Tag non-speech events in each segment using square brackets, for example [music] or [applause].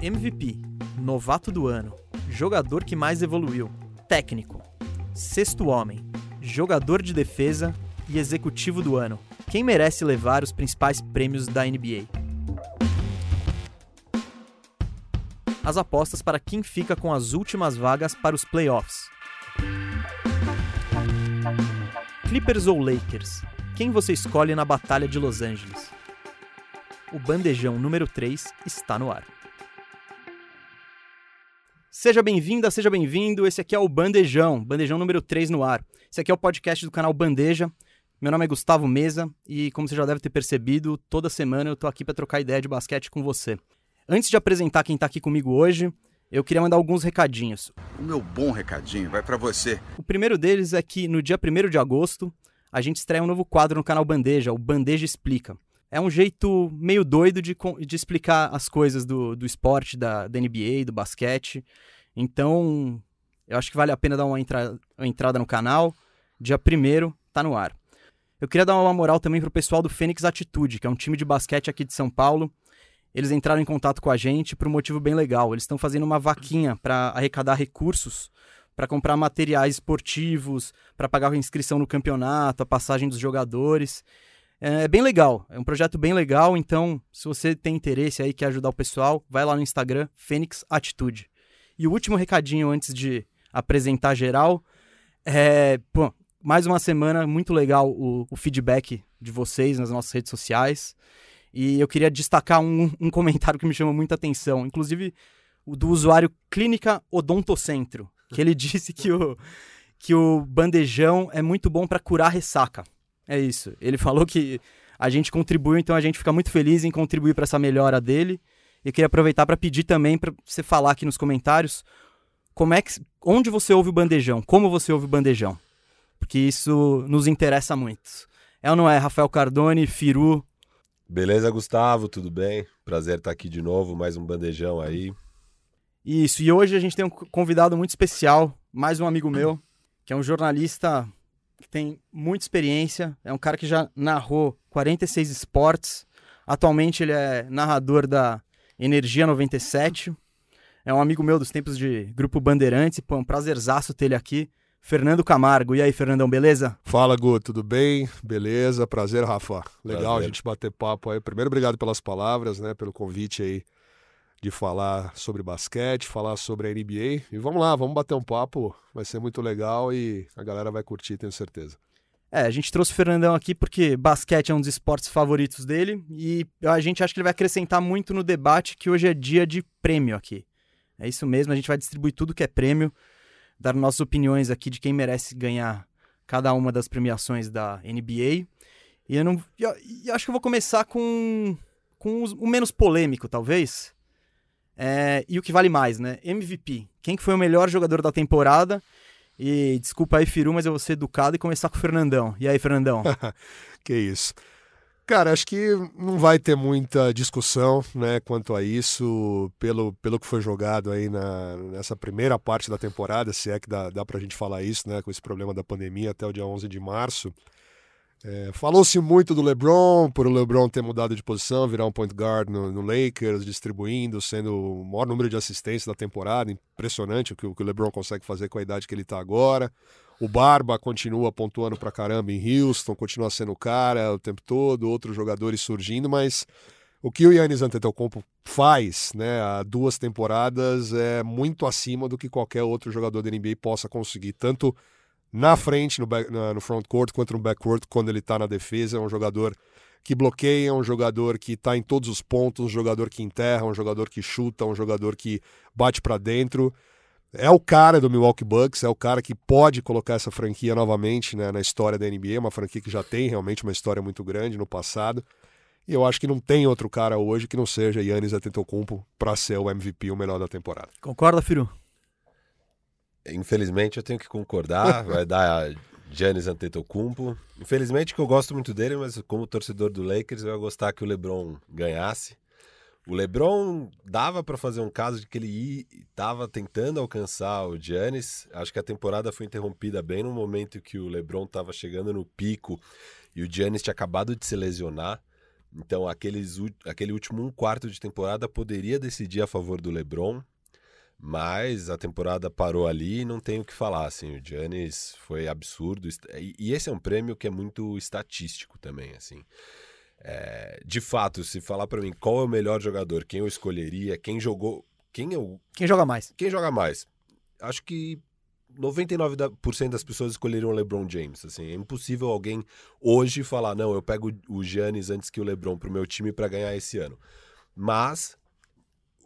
MVP, novato do ano, jogador que mais evoluiu, técnico, sexto homem, jogador de defesa e executivo do ano. Quem merece levar os principais prêmios da NBA? As apostas para quem fica com as últimas vagas para os playoffs. Clippers ou Lakers? Quem você escolhe na Batalha de Los Angeles? O bandejão número 3 está no ar. Seja bem-vinda, seja bem-vindo. Esse aqui é o Bandejão, Bandejão número 3 no ar. Esse aqui é o podcast do canal Bandeja. Meu nome é Gustavo Mesa e, como você já deve ter percebido, toda semana eu tô aqui para trocar ideia de basquete com você. Antes de apresentar quem tá aqui comigo hoje, eu queria mandar alguns recadinhos. O meu bom recadinho vai para você. O primeiro deles é que no dia 1 de agosto a gente estreia um novo quadro no canal Bandeja, o Bandeja Explica. É um jeito meio doido de, de explicar as coisas do, do esporte, da, da NBA, do basquete. Então, eu acho que vale a pena dar uma, entra uma entrada no canal. Dia 1 tá no ar. Eu queria dar uma moral também pro pessoal do Fênix Atitude, que é um time de basquete aqui de São Paulo. Eles entraram em contato com a gente por um motivo bem legal. Eles estão fazendo uma vaquinha para arrecadar recursos para comprar materiais esportivos, para pagar a inscrição no campeonato, a passagem dos jogadores. É, é bem legal, é um projeto bem legal, então se você tem interesse aí, quer ajudar o pessoal, vai lá no Instagram, Fênix Atitude. E o último recadinho antes de apresentar geral, é, pô, mais uma semana muito legal o, o, feedback de vocês nas nossas redes sociais. E eu queria destacar um, um comentário que me chamou muita atenção, inclusive o do usuário Clínica Odontocentro que ele [laughs] disse que o, que o bandejão é muito bom para curar ressaca. É isso. Ele falou que a gente contribuiu, então a gente fica muito feliz em contribuir para essa melhora dele. E queria aproveitar para pedir também para você falar aqui nos comentários como é que, onde você ouve o bandejão, como você ouve o bandejão, porque isso nos interessa muito. É ou não é, Rafael Cardone, Firu? Beleza, Gustavo, tudo bem? Prazer estar aqui de novo, mais um bandejão aí. Isso, e hoje a gente tem um convidado muito especial, mais um amigo meu, que é um jornalista que tem muita experiência, é um cara que já narrou 46 esportes, atualmente ele é narrador da Energia 97, é um amigo meu dos tempos de Grupo Bandeirantes, pô, é um prazerzaço ter ele aqui. Fernando Camargo. E aí, Fernandão, beleza? Fala, Gu, tudo bem? Beleza, prazer, Rafa. Legal prazer. a gente bater papo aí. Primeiro, obrigado pelas palavras, né, pelo convite aí de falar sobre basquete, falar sobre a NBA. E vamos lá, vamos bater um papo, vai ser muito legal e a galera vai curtir, tenho certeza. É, a gente trouxe o Fernandão aqui porque basquete é um dos esportes favoritos dele e a gente acha que ele vai acrescentar muito no debate que hoje é dia de prêmio aqui. É isso mesmo, a gente vai distribuir tudo que é prêmio, dar nossas opiniões aqui de quem merece ganhar cada uma das premiações da NBA. E eu não. Eu, eu acho que eu vou começar com, com o menos polêmico, talvez é, e o que vale mais, né? MVP. Quem que foi o melhor jogador da temporada? E desculpa aí, Firu, mas eu vou ser educado e começar com o Fernandão. E aí, Fernandão? [laughs] que isso. Cara, acho que não vai ter muita discussão né, quanto a isso, pelo, pelo que foi jogado aí na, nessa primeira parte da temporada, se é que dá, dá pra gente falar isso, né, com esse problema da pandemia até o dia 11 de março. É, Falou-se muito do LeBron, por o LeBron ter mudado de posição, virar um point guard no, no, Lakers, distribuindo, sendo o maior número de assistências da temporada. Impressionante o que, o que o LeBron consegue fazer com a idade que ele está agora. O Barba continua pontuando pra caramba em Houston, continua sendo o cara o tempo todo, outros jogadores surgindo, mas o que o Yannis Antetokounmpo faz né, há duas temporadas é muito acima do que qualquer outro jogador da NBA possa conseguir, tanto na frente, no, back, no front court, quanto no backcourt, quando ele está na defesa. É um jogador que bloqueia, um jogador que está em todos os pontos, um jogador que enterra, um jogador que chuta, um jogador que bate para dentro. É o cara do Milwaukee Bucks, é o cara que pode colocar essa franquia novamente né, na história da NBA, uma franquia que já tem realmente uma história muito grande no passado. E eu acho que não tem outro cara hoje que não seja Yannis Antetokounmpo para ser o MVP, o melhor da temporada. Concorda, Firu? Infelizmente eu tenho que concordar, [laughs] vai dar Giannis Antetokounmpo. Infelizmente que eu gosto muito dele, mas como torcedor do Lakers eu ia gostar que o LeBron ganhasse. O LeBron dava para fazer um caso de que ele estava tentando alcançar o Giannis. Acho que a temporada foi interrompida bem no momento que o LeBron estava chegando no pico e o Giannis tinha acabado de se lesionar. Então, aqueles, aquele último um quarto de temporada poderia decidir a favor do LeBron, mas a temporada parou ali e não tem o que falar. Assim, o Giannis foi absurdo. E esse é um prêmio que é muito estatístico também. assim. É, de fato, se falar para mim qual é o melhor jogador, quem eu escolheria, quem jogou. Quem eu. Quem joga mais? Quem joga mais? Acho que 99% das pessoas escolheriam o LeBron James. Assim, é impossível alguém hoje falar, não, eu pego o Giannis antes que o LeBron pro meu time para ganhar esse ano. Mas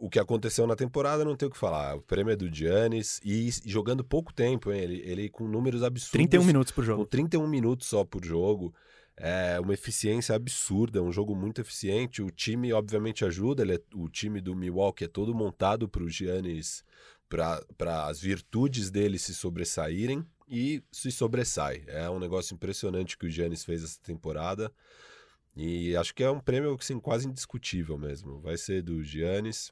o que aconteceu na temporada não tem o que falar. O prêmio é do Giannis e jogando pouco tempo, hein? Ele, ele com números absurdos. 31 minutos por jogo. Com 31 minutos só por jogo. É uma eficiência absurda, é um jogo muito eficiente. O time, obviamente, ajuda. Ele é, o time do Milwaukee é todo montado para o Giannis, para as virtudes dele se sobressaírem e se sobressai. É um negócio impressionante que o Giannis fez essa temporada. E acho que é um prêmio assim, quase indiscutível mesmo. Vai ser do Giannis.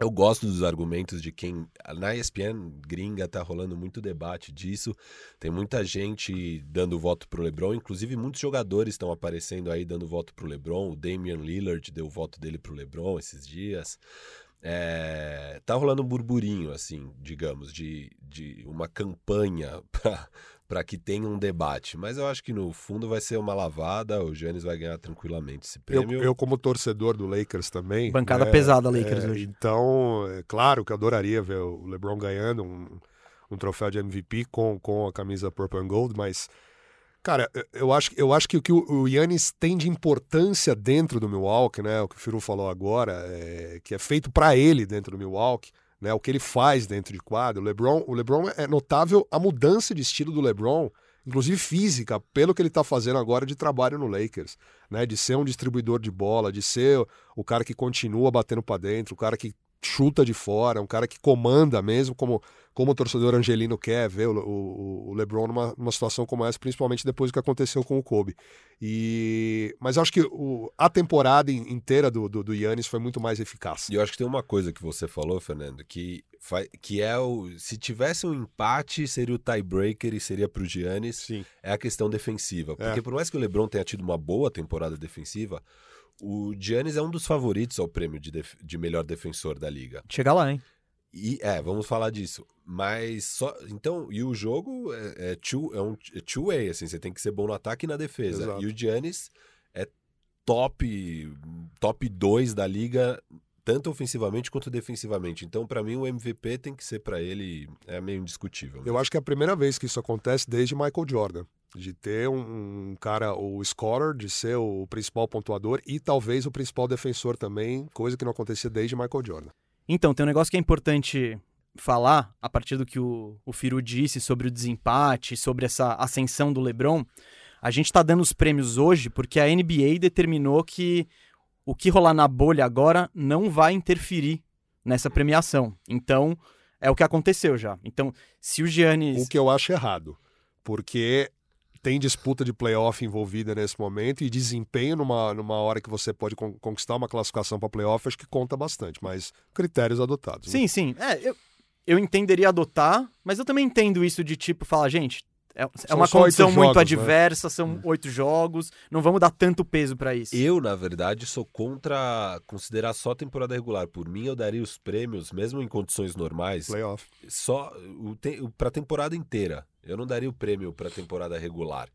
Eu gosto dos argumentos de quem. Na ESPN gringa tá rolando muito debate disso. Tem muita gente dando voto pro LeBron, inclusive muitos jogadores estão aparecendo aí dando voto pro LeBron. O Damian Lillard deu o voto dele pro LeBron esses dias. É, tá rolando um burburinho, assim, digamos, de, de uma campanha [laughs] para que tenha um debate. Mas eu acho que no fundo vai ser uma lavada, o Giannis vai ganhar tranquilamente esse prêmio. Eu, eu como torcedor do Lakers também. Bancada né, pesada Lakers é, hoje. Então, é claro que eu adoraria ver o LeBron ganhando um, um troféu de MVP com, com a camisa Purple and Gold, mas Cara, eu acho, eu acho que o que o Yannis tem de importância dentro do Milwaukee, né? O que o Firu falou agora, é, que é feito para ele dentro do Milwaukee, né? O que ele faz dentro de quadro. O LeBron, o LeBron é notável a mudança de estilo do LeBron, inclusive física, pelo que ele está fazendo agora de trabalho no Lakers, né? De ser um distribuidor de bola, de ser o cara que continua batendo para dentro, o cara que chuta de fora, um cara que comanda mesmo, como, como o torcedor angelino quer ver o, o, o LeBron numa, numa, situação como essa, principalmente depois do que aconteceu com o Kobe. E, mas acho que o, a temporada inteira do, do, do Yannis foi muito mais eficaz. E eu acho que tem uma coisa que você falou, Fernando, que, que é o. Se tivesse um empate, seria o tiebreaker e seria para o Giannis. Sim. É a questão defensiva. Porque é. por mais que o LeBron tenha tido uma boa temporada defensiva, o Giannis é um dos favoritos ao prêmio de, def de melhor defensor da liga. Chega lá, hein? E, é, vamos falar disso. Mas só. Então, e o jogo é, é, two, é um é two-way, assim, você tem que ser bom no ataque e na defesa. Exato. E o Giannis é top top 2 da liga, tanto ofensivamente quanto defensivamente. Então, para mim, o MVP tem que ser para ele, é meio indiscutível. Eu acho que é a primeira vez que isso acontece desde Michael Jordan de ter um, um, cara, o scorer, de ser o principal pontuador e talvez o principal defensor também, coisa que não acontecia desde Michael Jordan. Então, tem um negócio que é importante falar, a partir do que o, o Firu disse sobre o desempate, sobre essa ascensão do LeBron. A gente está dando os prêmios hoje porque a NBA determinou que o que rolar na bolha agora não vai interferir nessa premiação. Então, é o que aconteceu já. Então, se o Giannis... O que eu acho errado, porque tem disputa de playoff envolvida nesse momento e desempenho numa, numa hora que você pode con conquistar uma classificação para playoff, acho que conta bastante, mas critérios adotados. Sim, né? sim. É, eu, eu entenderia adotar, mas eu também entendo isso de tipo, falar, gente, é, é uma condição muito jogos, né? adversa, né? são oito jogos, não vamos dar tanto peso para isso. Eu, na verdade, sou contra considerar só temporada regular. Por mim, eu daria os prêmios, mesmo em condições normais, playoff, só para temporada inteira. Eu não daria o prêmio para temporada regular.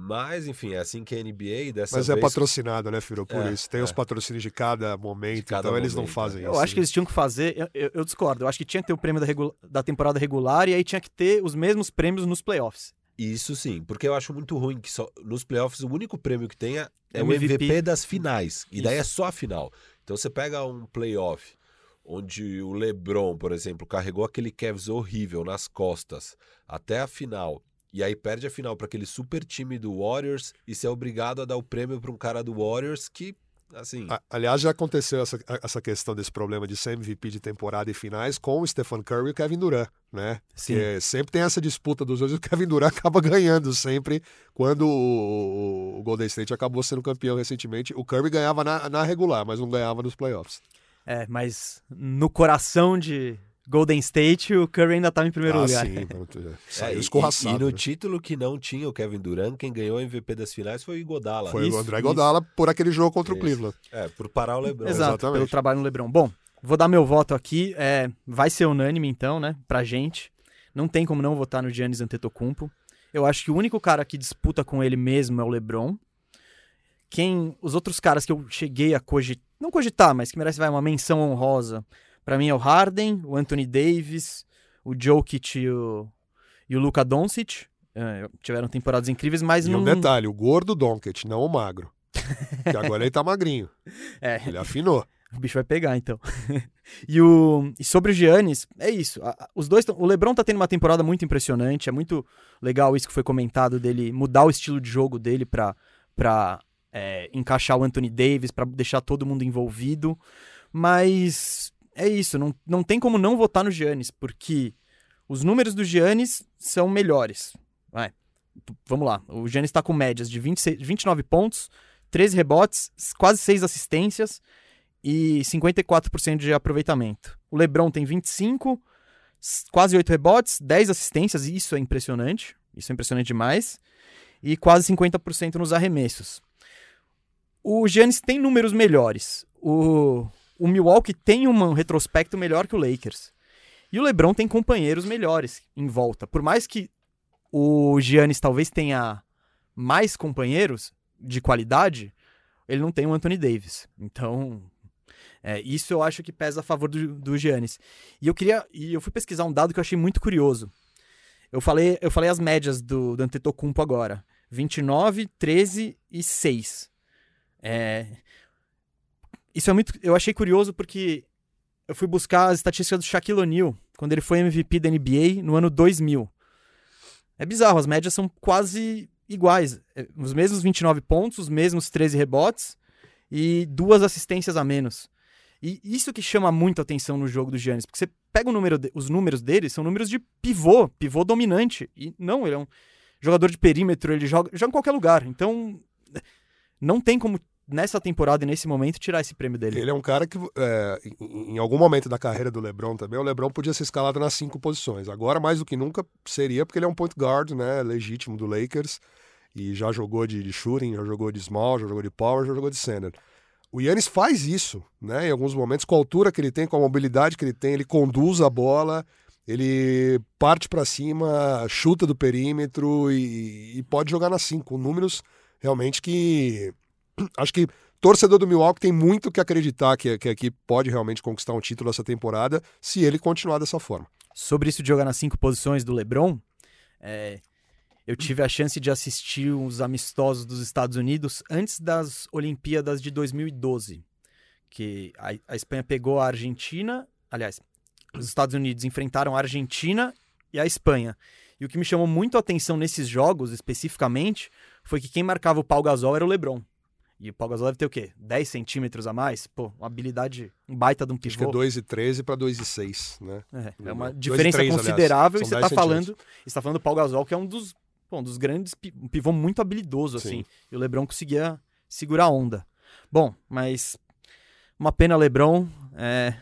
Mas, enfim, é assim que a NBA dessa Mas é vez... é patrocinado, né, Firo? Por é, isso. Tem é. os patrocínios de cada momento, de cada então momento, eles não fazem eu isso. Eu acho que eles tinham que fazer. Eu, eu, eu, discordo. Eu acho que tinha que ter o prêmio da, regula... da temporada regular e aí tinha que ter os mesmos prêmios nos playoffs. Isso sim, porque eu acho muito ruim que só nos playoffs o único prêmio que tenha é, é o MVP, MVP das finais. E daí é só a final. Então você pega um playoff onde o LeBron, por exemplo, carregou aquele Cavs horrível nas costas até a final e aí perde a final para aquele super time do Warriors e se é obrigado a dar o prêmio para um cara do Warriors que assim. Aliás, já aconteceu essa, essa questão desse problema de ser MVP de temporada e finais com o Stephen Curry e o Kevin Durant, né? Sim. Porque sempre tem essa disputa dos dois e o Kevin Durant [laughs] acaba ganhando sempre quando o, o Golden State acabou sendo campeão recentemente. O Curry ganhava na, na regular, mas não ganhava nos playoffs. É, mas no coração de Golden State, o Curry ainda estava em primeiro ah, lugar. sim. mano, [laughs] É, Saiu e- escorraçado. E, no né? título que não tinha o Kevin Durant, quem ganhou o MVP das finais foi o Iguodala. Foi Isso, o André isso. Godala por aquele jogo contra o Isso. Cleveland. É, por parar o LeBron. Exato, exatamente. pelo trabalho no LeBron. Bom, vou dar meu voto aqui. É, vai ser unânime, então, né? Pra gente. Não tem como não votar no Giannis Antetokounmpo. Eu acho que o único cara que disputa com ele mesmo é o LeBron. Quem, os outros caras que eu cheguei a cogitar, não cogitar, mas que merece vai, uma menção honrosa, pra mim é o Harden, o Anthony Davis, o Jokic e o, e o Luka Doncic. É, tiveram temporadas incríveis, mas E não... um detalhe, o gordo Doncic, não o magro. que agora ele tá magrinho. [laughs] É, Ele afinou. [laughs] O bicho vai pegar, então. [laughs] e, o, e sobre o Giannis, é isso. Os dois tão- o LeBron tá tendo uma temporada muito impressionante. É muito legal isso que foi comentado dele mudar o estilo de jogo dele pra, pra é, encaixar o Anthony Davis, pra deixar todo mundo envolvido. Mas é isso. Não, não tem como não votar no Giannis, porque os números do Giannis são melhores. Vai. Vamos lá. O Giannis tá com médias de 26, 29 pontos, 13 rebotes, quase 6 assistências e 54% de aproveitamento. O LeBron tem 25, s- quase 8 rebotes, 10 assistências, e isso é impressionante. Isso é impressionante demais. E quase 50% nos arremessos. O Giannis tem números melhores. O, o Milwaukee tem um retrospecto melhor que o Lakers. E o LeBron tem companheiros melhores em volta. Por mais que o Giannis talvez tenha mais companheiros de qualidade, ele não tem o Anthony Davis. Então, é, isso eu acho que pesa a favor do, do Giannis. E eu queria. E eu fui pesquisar um dado que eu achei muito curioso. Eu falei, eu falei as médias do, do Antetokounmpo agora. 29, 13 e 6. É, isso é muito. Eu achei curioso porque eu fui buscar as estatísticas do Shaquille O'Neal quando ele foi MVP da NBA no ano 2000. É bizarro, as médias são quase iguais. É, Os mesmos 29 pontos, os mesmos 13 rebotes e duas assistências a menos. E isso que chama muito atenção no jogo do Giannis, porque você pega número de- os números dele, são números de pivô, pivô dominante. E não, ele é um jogador de perímetro, ele joga, joga em qualquer lugar. Então, não tem como, nessa temporada e nesse momento, tirar esse prêmio dele. Ele é um cara que, é, em, em algum momento da carreira do LeBron também, o LeBron podia ser escalado nas cinco posições. Agora, mais do que nunca, seria porque ele é um point guard, né, legítimo do Lakers, e já jogou de, de shooting, já jogou de small, já jogou de power, já jogou de center. O Yannis faz isso, né, em alguns momentos, com a altura que ele tem, com a mobilidade que ele tem, ele conduz a bola, ele parte para cima, chuta do perímetro e, e pode jogar nas cinco, números realmente que [clears throat] acho que torcedor do Milwaukee tem muito que acreditar que, que a equipe pode realmente conquistar um título essa temporada se ele continuar dessa forma. Sobre isso de jogar nas cinco posições do LeBron, é, eu tive a chance de assistir os amistosos dos Estados Unidos antes das Olimpíadas de 2012, que a, a Espanha pegou a Argentina, aliás, os Estados Unidos enfrentaram a Argentina e a Espanha. E o que me chamou muito a atenção nesses jogos, especificamente, foi que quem marcava o Pau Gasol era o LeBron. E o Pau Gasol deve ter o quê? 10 centímetros a mais? Pô, uma habilidade, um baita de um Acho que é pivô. 2 e 13 para 2 e 6, né? É, é uma e diferença três, aliás. considerável São e você 10 tá centímetros. falando, você tá falando do Paul Gasol, que é um dos, bom, um dos grandes, um pivô muito habilidoso, Sim. assim. E o LeBron conseguia segurar a onda. Bom, mas uma pena LeBron, é,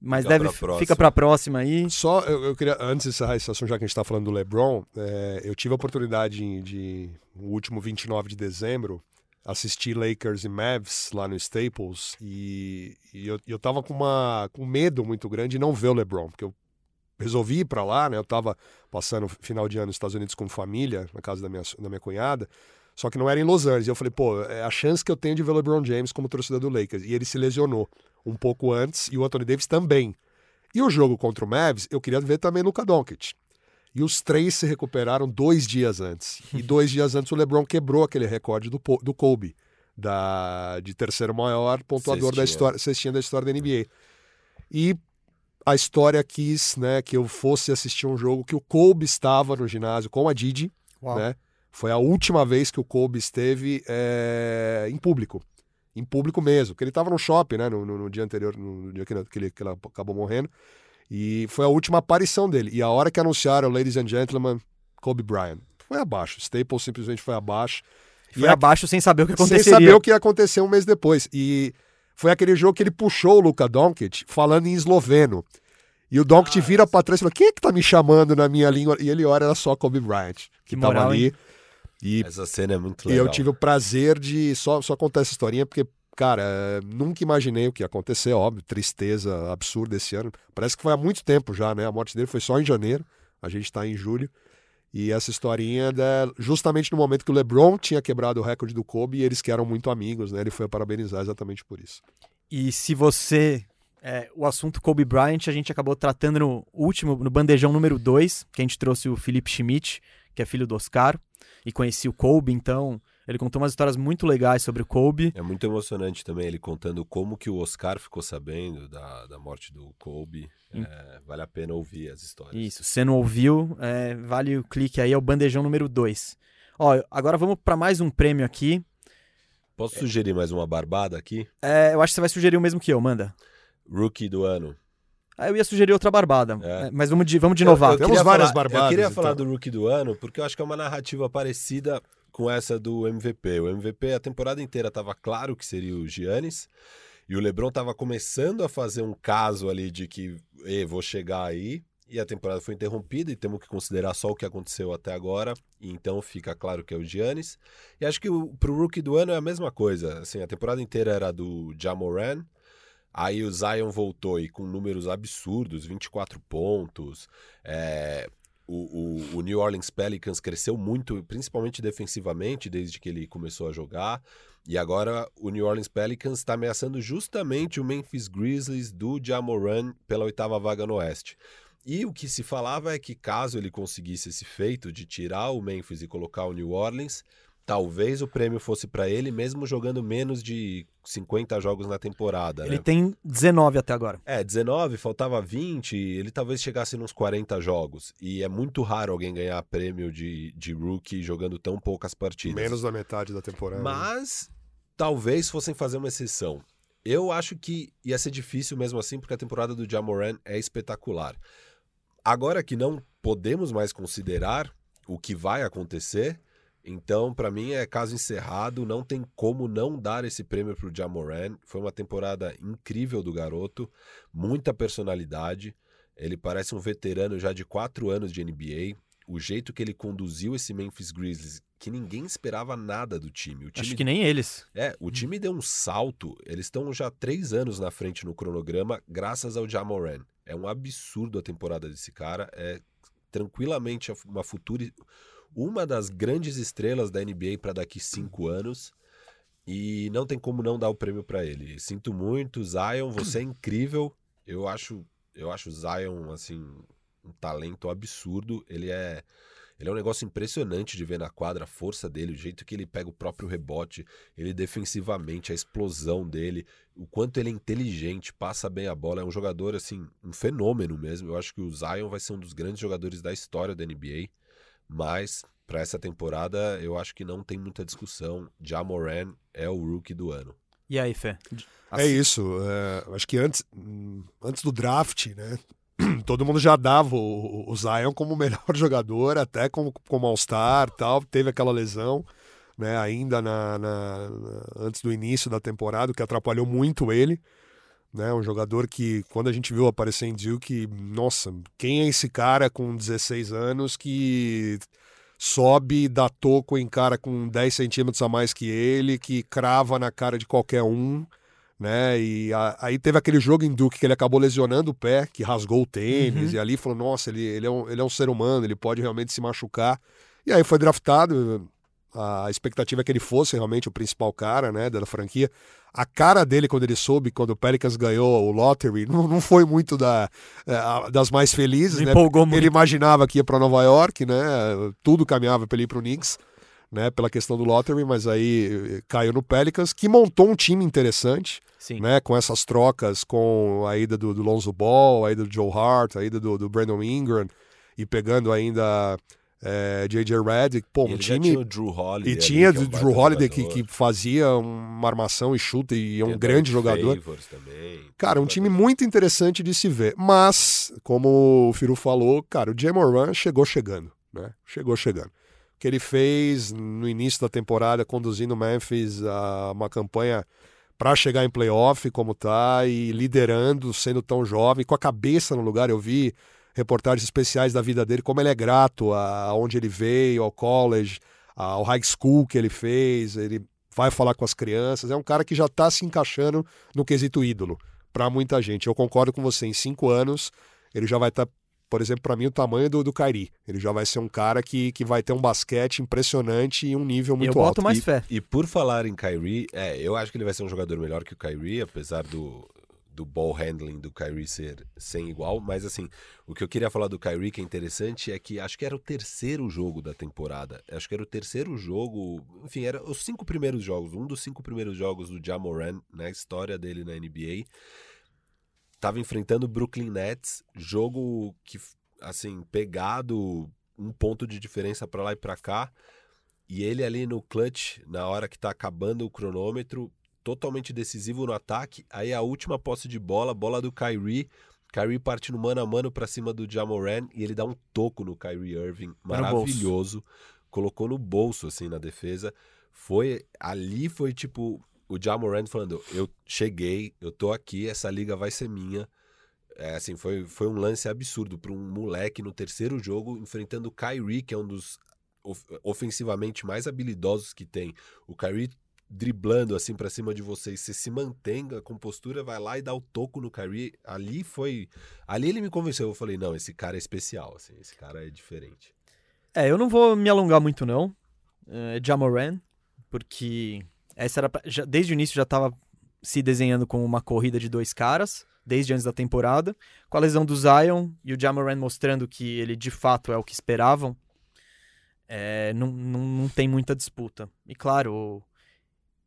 mas Fica deve pra fica pra próxima aí. Só, eu, eu queria, antes de encerrar esse assunto, já que a gente está falando do LeBron, é, eu tive a oportunidade de, de, no último 29 de dezembro, assistir Lakers e Mavs lá no Staples e, e eu, eu tava com, uma, com medo muito grande de não ver o LeBron, porque eu resolvi ir para lá, né? Eu tava passando final de ano nos Estados Unidos com família, na casa da minha, da minha cunhada, só que não era em Los Angeles. E eu falei, pô, é a chance que eu tenho de ver o LeBron James como torcedor do Lakers. E ele se lesionou um pouco antes e o Anthony Davis também. E o jogo contra o Mavs, eu queria ver também Luka Doncic. E os três se recuperaram dois dias antes. E [laughs] dois dias antes o LeBron quebrou aquele recorde do, do Kobe, da, de terceiro maior pontuador da história, cestinha da história da NBA. E a história quis né, que eu fosse assistir um jogo que o Kobe estava no ginásio com a Didi, Uau. né? Foi a última vez que o Kobe esteve é, em público. Em público mesmo. Porque ele estava no shopping, né? No, no- no dia anterior, no, no dia que ele, que ele acabou morrendo. E foi a última aparição dele. E a hora que anunciaram, ladies and gentlemen, Kobe Bryant. Foi abaixo. Staples simplesmente foi abaixo. Foi abaixo sem saber o que Sem aconteceria. saber o que ia acontecer um mês depois. E foi aquele jogo que ele puxou o Luka Doncic falando em esloveno. E o Doncic vira pra trás e fala: quem é que tá me chamando na minha língua? E ele olha, era só Kobe Bryant, que, Que tava moral, ali. hein? E Essa cena é muito e legal. eu tive o prazer de só, só contar essa historinha, porque, cara, é, nunca imaginei o que ia acontecer, óbvio, tristeza absurda esse ano. Parece que foi há muito tempo já, né? A morte dele foi só em janeiro, a gente tá em julho. E essa historinha, é justamente no momento que o LeBron tinha quebrado o recorde do Kobe, e eles que eram muito amigos, né? Ele foi parabenizar exatamente por isso. E se você. é, o assunto Kobe Bryant a gente acabou tratando no último, no bandejão número 2, que a gente trouxe o Felipe Schmidt, que é filho do Oscar, e conhecia o Kobe, então ele contou umas histórias muito legais sobre o Kobe. É muito emocionante também ele contando como que o Oscar ficou sabendo da, da morte do Kobe. É, vale a pena ouvir as histórias. Isso, se você não ouviu, é, vale o clique aí, é o bandejão número 2. Ó, agora vamos para mais um prêmio aqui. Posso sugerir mais uma barbada aqui? É, eu acho que você vai sugerir o mesmo que eu, manda. Rookie do ano. Ah, eu ia sugerir outra barbada, É. é, mas vamos de, vamos de Eu- novato. eu Temos queria várias falar- barbadas, Eu queria então. falar do Rookie do ano porque eu acho que é uma narrativa parecida com essa do MVP. O MVP a temporada inteira estava claro que seria o Giannis e o LeBron estava começando a fazer um caso ali de que "Ei, vou chegar aí e a temporada foi interrompida e temos que considerar só o que aconteceu até agora então fica claro que é o Giannis. E acho que o, pro Rookie do ano é a mesma coisa. Assim, a temporada inteira era do Jamoran. Aí o Zion voltou e com números absurdos, 24 pontos. É, o, o- o New Orleans Pelicans cresceu muito, principalmente defensivamente, desde que ele começou a jogar. E agora o New Orleans Pelicans está ameaçando justamente o Memphis Grizzlies do Jamoran pela oitava vaga no Oeste. E o que se falava é que caso ele conseguisse esse feito de tirar o Memphis e colocar o New Orleans, talvez o prêmio fosse para ele, mesmo jogando menos de 50 jogos na temporada. Ele né? tem 19 até agora. É, 19, faltava 20, ele talvez chegasse nos 40 jogos. E é muito raro alguém ganhar prêmio de, de rookie jogando tão poucas partidas. Menos da metade da temporada. né? Mas talvez fossem fazer uma exceção. Eu acho que ia ser difícil mesmo assim, porque a temporada do Jamoran é espetacular. Agora que não podemos mais considerar o que vai acontecer, então para mim é caso encerrado, não tem como não dar esse prêmio para o Jamoran. Foi uma temporada incrível do garoto, muita personalidade. Ele parece um veterano já de quatro anos de NBA. O jeito que ele conduziu esse Memphis Grizzlies, que ninguém esperava nada do time. O time Acho que nem eles. é, o time deu um salto. Eles estão já três anos na frente no cronograma, graças ao Jamoran. É um absurdo a temporada desse cara. É tranquilamente uma futura. Uma das grandes estrelas da NBA para daqui cinco anos. E não tem como não dar o prêmio para ele. Sinto muito, Zion, você é incrível. Eu acho, eu acho Zion assim um talento absurdo. Ele é ele é um negócio impressionante de ver na quadra a força dele, o jeito que ele pega o próprio rebote, ele defensivamente, a explosão dele, o quanto ele é inteligente, passa bem a bola. É um jogador, assim, um fenômeno mesmo. Eu acho que o Zion vai ser um dos grandes jogadores da história da NBA, mas para essa temporada eu acho que não tem muita discussão. Jamoran é o rookie do ano. E aí, Fê? É isso. é, acho que antes, hum, antes do draft, né? [clears throat] Todo mundo já dava o, o Zion como o melhor [laughs] jogador, até como, como All-Star tal. Teve aquela lesão, né? Ainda na, na- na- antes do início da temporada, o que atrapalhou muito ele. Né, um jogador que, quando a gente viu aparecer em Duke, nossa, quem é esse cara com 16 anos que sobe, dá toco em cara com 10 centímetros a mais que ele, que crava na cara de qualquer um, né? E a- aí teve aquele jogo em Duke que ele acabou lesionando o pé, que rasgou o tênis, Uhum. e ali falou: nossa, ele, ele, é um, ele é um ser humano, ele pode realmente se machucar. E aí foi draftado. A expectativa é que ele fosse realmente o principal cara, né, da franquia. A cara dele quando ele soube, quando o Pelicans ganhou o lottery, [laughs] não, não foi muito da, a- das mais felizes, né? empolgou muito. Ele imaginava que ia para Nova York, né? Tudo caminhava para ele ir para o Knicks, né? Pela questão do lottery, mas aí eh, caiu no Pelicans, que montou um time interessante, Sim. né? Com essas trocas, com a ida do, do Lonzo Ball, a ida do Joe Hart, a ida do, do Brandon Ingram e pegando ainda eh, J.J. Redick, pô, E um time tinha o Drew Holiday. e tinha que é o baita Drew Holiday que, que fazia uma armação e chuta e é um grande jogador. Também. Cara, um time muito interessante de se ver. Mas, como o Firu falou, cara, o Jamoran chegou chegando, né? Chegou chegando. O que ele fez no início da temporada, conduzindo o Memphis a uma campanha para chegar em playoff como tá e liderando, sendo tão jovem, com a cabeça no lugar. Eu vi reportagens especiais da vida dele, como ele é grato a onde ele veio, ao college, ao high school que ele fez, ele vai falar com as crianças. É um cara que já está se encaixando no quesito ídolo para muita gente. Eu concordo com você, em cinco anos ele já vai estar, tá, por exemplo, para mim, o tamanho do, do Kairi. Ele já vai ser um cara que, que vai ter um basquete impressionante e um nível muito eu alto. Eu boto mais e, fé. E por falar em Kyrie, é, eu acho que ele vai ser um jogador melhor que o Kyrie, apesar do, do ball handling do Kyrie ser sem igual, mas assim, o que eu queria falar do Kyrie que é interessante é que acho que era o terceiro jogo da temporada. Acho que era o terceiro jogo, enfim, era os cinco primeiros jogos, um dos cinco primeiros jogos do Jamoran na história dele na NBA. Tava enfrentando o Brooklyn Nets, jogo que assim, pegado, um ponto de diferença para lá e para cá. E ele ali no clutch, na hora que tá acabando o cronômetro, totalmente decisivo no ataque. Aí a última posse de bola, bola do Kyrie. Kyrie parte no mano a mano para cima do Jamoran e ele dá um toco no Kyrie Irving, maravilhoso. Colocou no bolso assim na defesa. Foi ali foi tipo o Jamoran falando: "Eu cheguei, eu tô aqui, essa liga vai ser minha". É, assim, foi, foi um lance absurdo para um moleque no terceiro jogo enfrentando o Kyrie, que é um dos ofensivamente mais habilidosos que tem. O Kyrie driblando assim para cima de vocês, você se mantém a compostura, vai lá e dá o toco no Kyrie. Ali foi, ali ele me convenceu. Eu falei, não, esse cara é especial, assim, esse cara é diferente. É, eu não vou me alongar muito não, é Jamoran, porque essa era pra, já, desde o início já estava se desenhando como uma corrida de dois caras, desde antes da temporada, com a lesão do Zion e o Jamoran mostrando que ele de fato é o que esperavam. É, não, não, não tem muita disputa. E claro,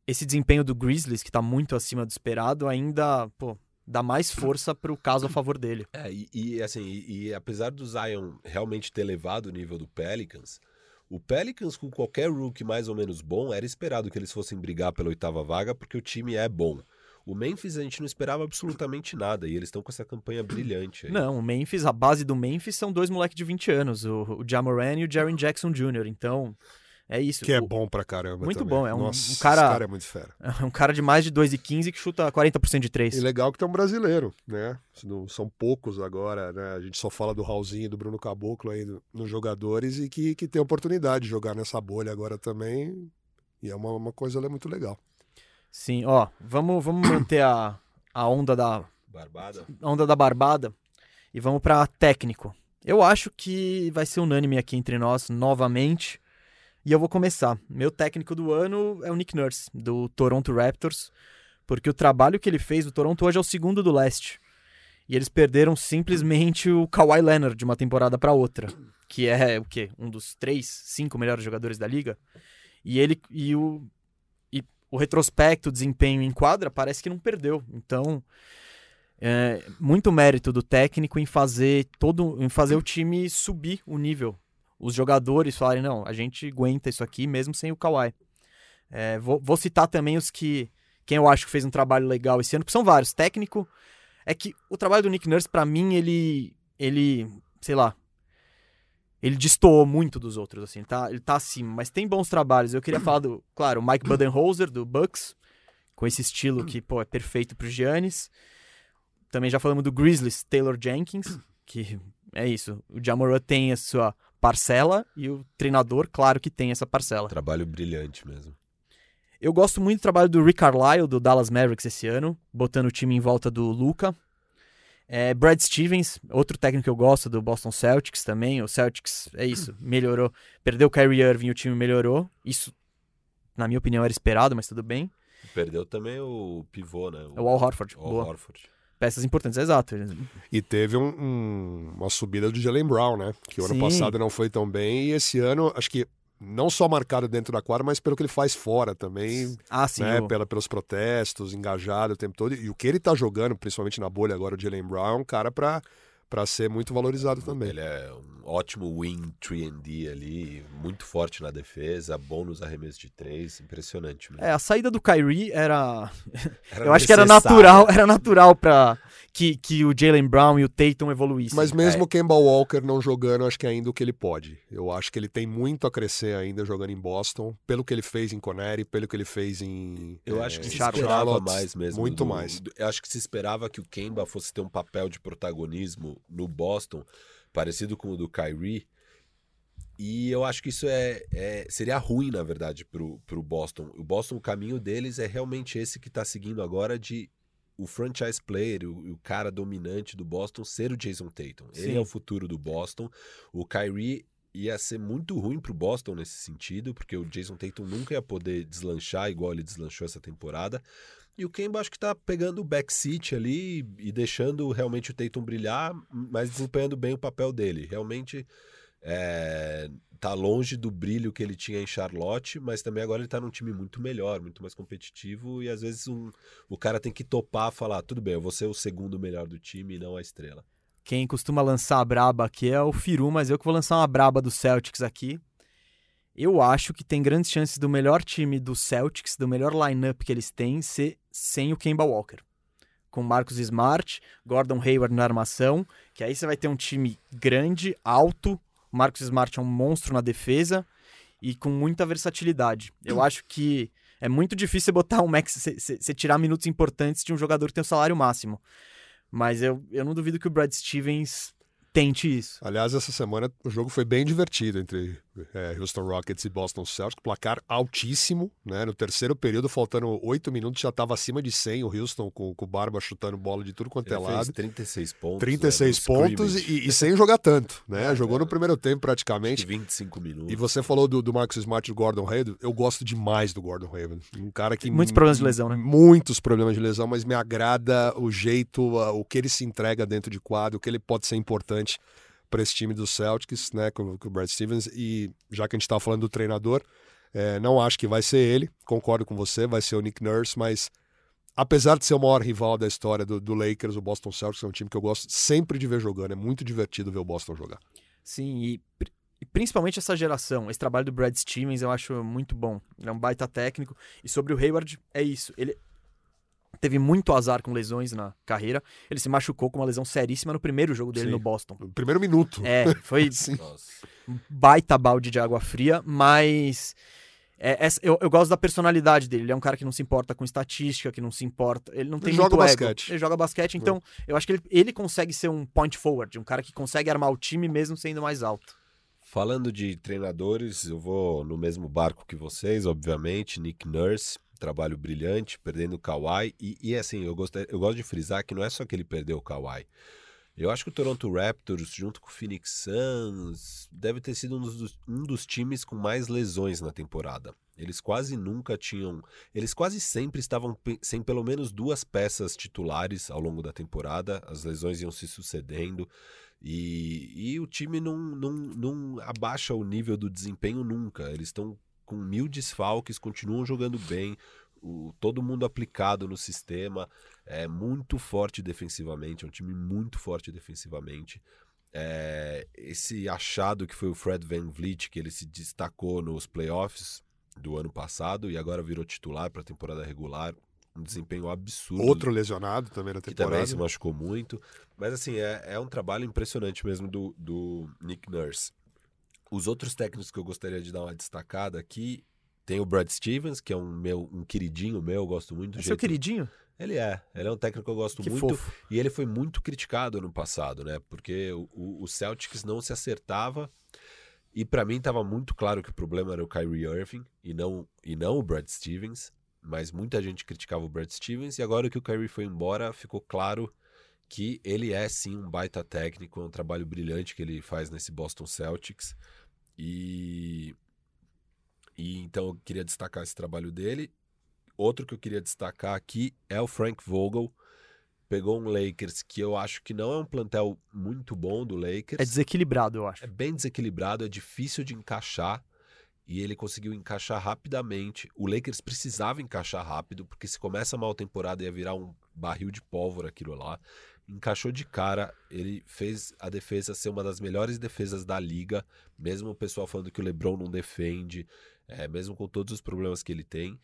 esse desempenho do Grizzlies, que está muito acima do esperado, ainda pô, dá mais força para o caso a favor dele. É, e, e assim, e, e, apesar do Zion realmente ter levado o nível do Pelicans, o Pelicans com qualquer rookie mais ou menos bom, era esperado que eles fossem brigar pela oitava vaga, porque o time é bom. O Memphis a gente não esperava absolutamente nada e eles estão com essa campanha brilhante. Aí. Não, o Memphis, a base do Memphis são dois moleques de 20 anos, o, o Jamoran e o Jaren Jackson Jr. Então, é isso. Que é o... bom pra caramba. Muito também. bom. É um, Nossa, um cara. Esse cara é muito fera. [laughs] É um cara de mais de 2,15 que chuta 40% de 3. E legal que tem um brasileiro, né? São poucos agora, né? A gente só fala do Raulzinho e do Bruno Caboclo aí nos jogadores e que, que tem oportunidade de jogar nessa bolha agora também. E é uma, uma coisa é muito legal. Sim, ó, vamos, vamos [coughs] manter a, a onda da. Barbada. onda da barbada. E vamos para técnico. Eu acho que vai ser unânime aqui entre nós novamente. E eu vou começar. Meu técnico do ano é o Nick Nurse, do Toronto Raptors, porque o trabalho que ele fez, o Toronto hoje é o segundo do leste. E eles perderam simplesmente o Kawhi Leonard de uma temporada para outra, que é o quê? Um dos três, cinco melhores jogadores da liga. E ele e o e o retrospecto, o desempenho em quadra parece que não perdeu. Então, é, muito mérito do técnico em fazer todo, em fazer o time subir o nível os jogadores falarem, não, a gente aguenta isso aqui mesmo sem o Kawhi. É, vou, vou, citar também os que, quem eu acho que fez um trabalho legal esse ano, porque são vários. Técnico, é que o trabalho do Nick Nurse, para mim, ele, ele, sei lá, ele destoou muito dos outros, assim, tá, ele tá acima, mas tem bons trabalhos. Eu queria falar do, claro, o Mike Budenholzer, do Bucks, com esse estilo que, pô, é perfeito pro Giannis. Também já falamos do Grizzlies, Taylor Jenkins, que é isso. O Jamoran tem a sua parcela e o treinador, claro que tem essa parcela. Trabalho brilhante mesmo. Eu gosto muito do trabalho do Rick Carlisle, do Dallas Mavericks esse ano, botando o time em volta do Luca. É, Brad Stevens, outro técnico que eu gosto, do Boston Celtics também. O Celtics, é isso, [clears throat] melhorou. Perdeu o Kyrie Irving, o time melhorou. Isso, na minha opinião, era esperado, mas tudo bem. Perdeu também o pivô, né? O, o Al Horford. O Al Horford peças importantes, exato. E teve um, um, uma subida do Jalen Brown, né? Que o ano passado não foi tão bem e esse ano, acho que não só marcado dentro da quadra, mas pelo que ele faz fora também. Ah, sim. Né? Pela, pelos protestos, engajado o tempo todo. E o que ele tá jogando, principalmente na bolha agora, o Jalen Brown, é um cara para para ser muito valorizado também. Ele é um ótimo wing 3D ali, muito forte na defesa, bom nos arremessos de três, impressionante. Mesmo. É, a saída do Kyrie era, [laughs] era eu acho que era natural, era natural para que, que o Jalen Brown e o Tatum evoluíssem. Mas mesmo o Kemba Walker não jogando, acho que ainda o que ele pode. Eu acho que ele tem muito a crescer ainda jogando em Boston, pelo que ele fez em Connery, pelo que ele fez em Eu eh, acho que se Charlotte. esperava mais mesmo. Muito do- mais. do- eu acho que se esperava que o Kemba fosse ter um papel de protagonismo no Boston, parecido com o do Kyrie. E eu acho que isso é, é- seria ruim, na verdade, pro, pro Boston. O Boston, o caminho deles é realmente esse que tá seguindo agora de o franchise player, o, o cara dominante do Boston ser o Jason Tatum. Ele Sim. é o futuro do Boston. O Kyrie ia ser muito ruim pro Boston nesse sentido, porque o Jason Tatum nunca ia poder deslanchar igual ele deslanchou essa temporada. E o Kemba acho que tá pegando o backseat ali e deixando realmente o Tatum brilhar, mas desempenhando bem o papel dele. Realmente é, tá longe do brilho que ele tinha em Charlotte, mas também agora ele tá num time muito melhor, muito mais competitivo e às vezes um- o cara tem que topar falar, tudo bem, eu vou ser o segundo melhor do time e não a estrela. Quem costuma lançar a braba aqui é o Firu, mas eu que vou lançar uma braba do Celtics aqui. Eu acho que tem grandes chances do melhor time do Celtics, do melhor lineup que eles têm, ser sem o Kemba Walker. Com Marcus Smart, Gordon Hayward na armação, que aí você vai ter um time grande, alto. O Marcus Smart é um monstro na defesa e com muita versatilidade. Eu acho que é muito difícil botar um max, você tirar minutos importantes de um jogador que tem o salário máximo. Mas eu, eu não duvido que o Brad Stevens tente isso. Aliás, essa semana o jogo foi bem divertido entre é, Houston Rockets e Boston Celtics. Placar altíssimo, né? No terceiro período, faltando oito minutos, já estava acima de 100 o Houston com, com o Barba chutando bola de tudo quanto é Ele fez lado. 36 pontos. 36 né, pontos e, e sem jogar tanto, né? É, Jogou é. no primeiro tempo Acho que praticamente. 25 minutos. E você falou do, do Marcus Smart e do Gordon Hayward. Eu gosto demais do Gordon Hayward. Um cara que. Muitos problemas de lesão, né? Muitos problemas de lesão, mas me agrada o jeito, o que ele se entrega dentro de quadro, o que ele pode ser importante para esse time do Celtics, né? Com, com o Brad Stevens. E já que a gente estava falando do treinador, é, não acho que vai ser ele. Concordo com você, vai ser o Nick Nurse, mas. Apesar de ser o maior rival da história do, do Lakers, o Boston Celtics é um time que eu gosto sempre de ver jogando. É muito divertido ver o Boston jogar. Sim, e, e principalmente essa geração. Esse trabalho do Brad Stevens eu acho muito bom. Ele é um baita técnico. E sobre o Hayward, é isso. Ele teve muito azar com lesões na carreira. Ele se machucou com uma lesão seríssima no primeiro jogo dele Sim. no Boston. No primeiro minuto. É, foi [laughs] um baita balde de água fria, mas é, essa- eu, eu gosto da personalidade dele. Ele é um cara que não se importa com estatística, que não se importa. Ele não tem joga muito ego. basquete. Ele joga basquete, então eu acho que ele, ele consegue ser um point forward, um cara que consegue armar o time mesmo sendo mais alto. Falando de treinadores, eu vou no mesmo barco que vocês, obviamente. Nick Nurse, trabalho brilhante, perdendo o Kawhi. E, e, assim, eu gosto, eu gosto de frisar que não é só que ele perdeu o Kawhi. Eu acho que o Toronto Raptors, junto com o Phoenix Suns, deve ter sido um dos, um dos times com mais lesões na temporada. Eles quase nunca tinham. Eles quase sempre estavam sem pelo menos duas peças titulares ao longo da temporada. As lesões iam se sucedendo. E, e o time não, não, não abaixa o nível do desempenho nunca. Eles estão com mil desfalques, continuam jogando bem, o, todo mundo aplicado no sistema, é muito forte defensivamente, é um time muito forte defensivamente. É, esse achado que foi o Fred Van Vliet, que ele se destacou nos playoffs do ano passado e agora virou titular para a temporada regular, um desempenho absurdo Outro lesionado também na que temporada. também se machucou muito. Mas assim, é, é um trabalho impressionante mesmo do, do Nick Nurse. Os outros técnicos que eu gostaria de dar uma destacada aqui tem o Brad Stevens, que é um meu um queridinho meu, eu gosto muito do É seu jeito- queridinho? Ele é, ele é um técnico que eu gosto Que muito fofo. e ele foi muito criticado no passado, né? Porque o, o- Celtics não se acertava e pra mim tava muito claro que o problema era o Kyrie Irving e não e não o Brad Stevens, mas muita gente criticava o Brad Stevens e agora que o Kyrie foi embora, ficou claro que ele é sim um baita técnico, é um trabalho brilhante que ele faz nesse Boston Celtics e e então eu queria destacar esse trabalho dele. Outro que eu queria destacar aqui é o Frank Vogel. Pegou um Lakers que eu acho que não é um plantel muito bom do Lakers. É desequilibrado, eu acho. É bem desequilibrado, é difícil de encaixar. E ele conseguiu encaixar rapidamente. O Lakers precisava encaixar rápido, porque se começa mal a temporada ia virar um barril de pólvora aquilo lá. Encaixou de cara, ele fez a defesa ser uma das melhores defesas da liga, mesmo o pessoal falando que o LeBron não defende, é, mesmo com todos os problemas que ele tem.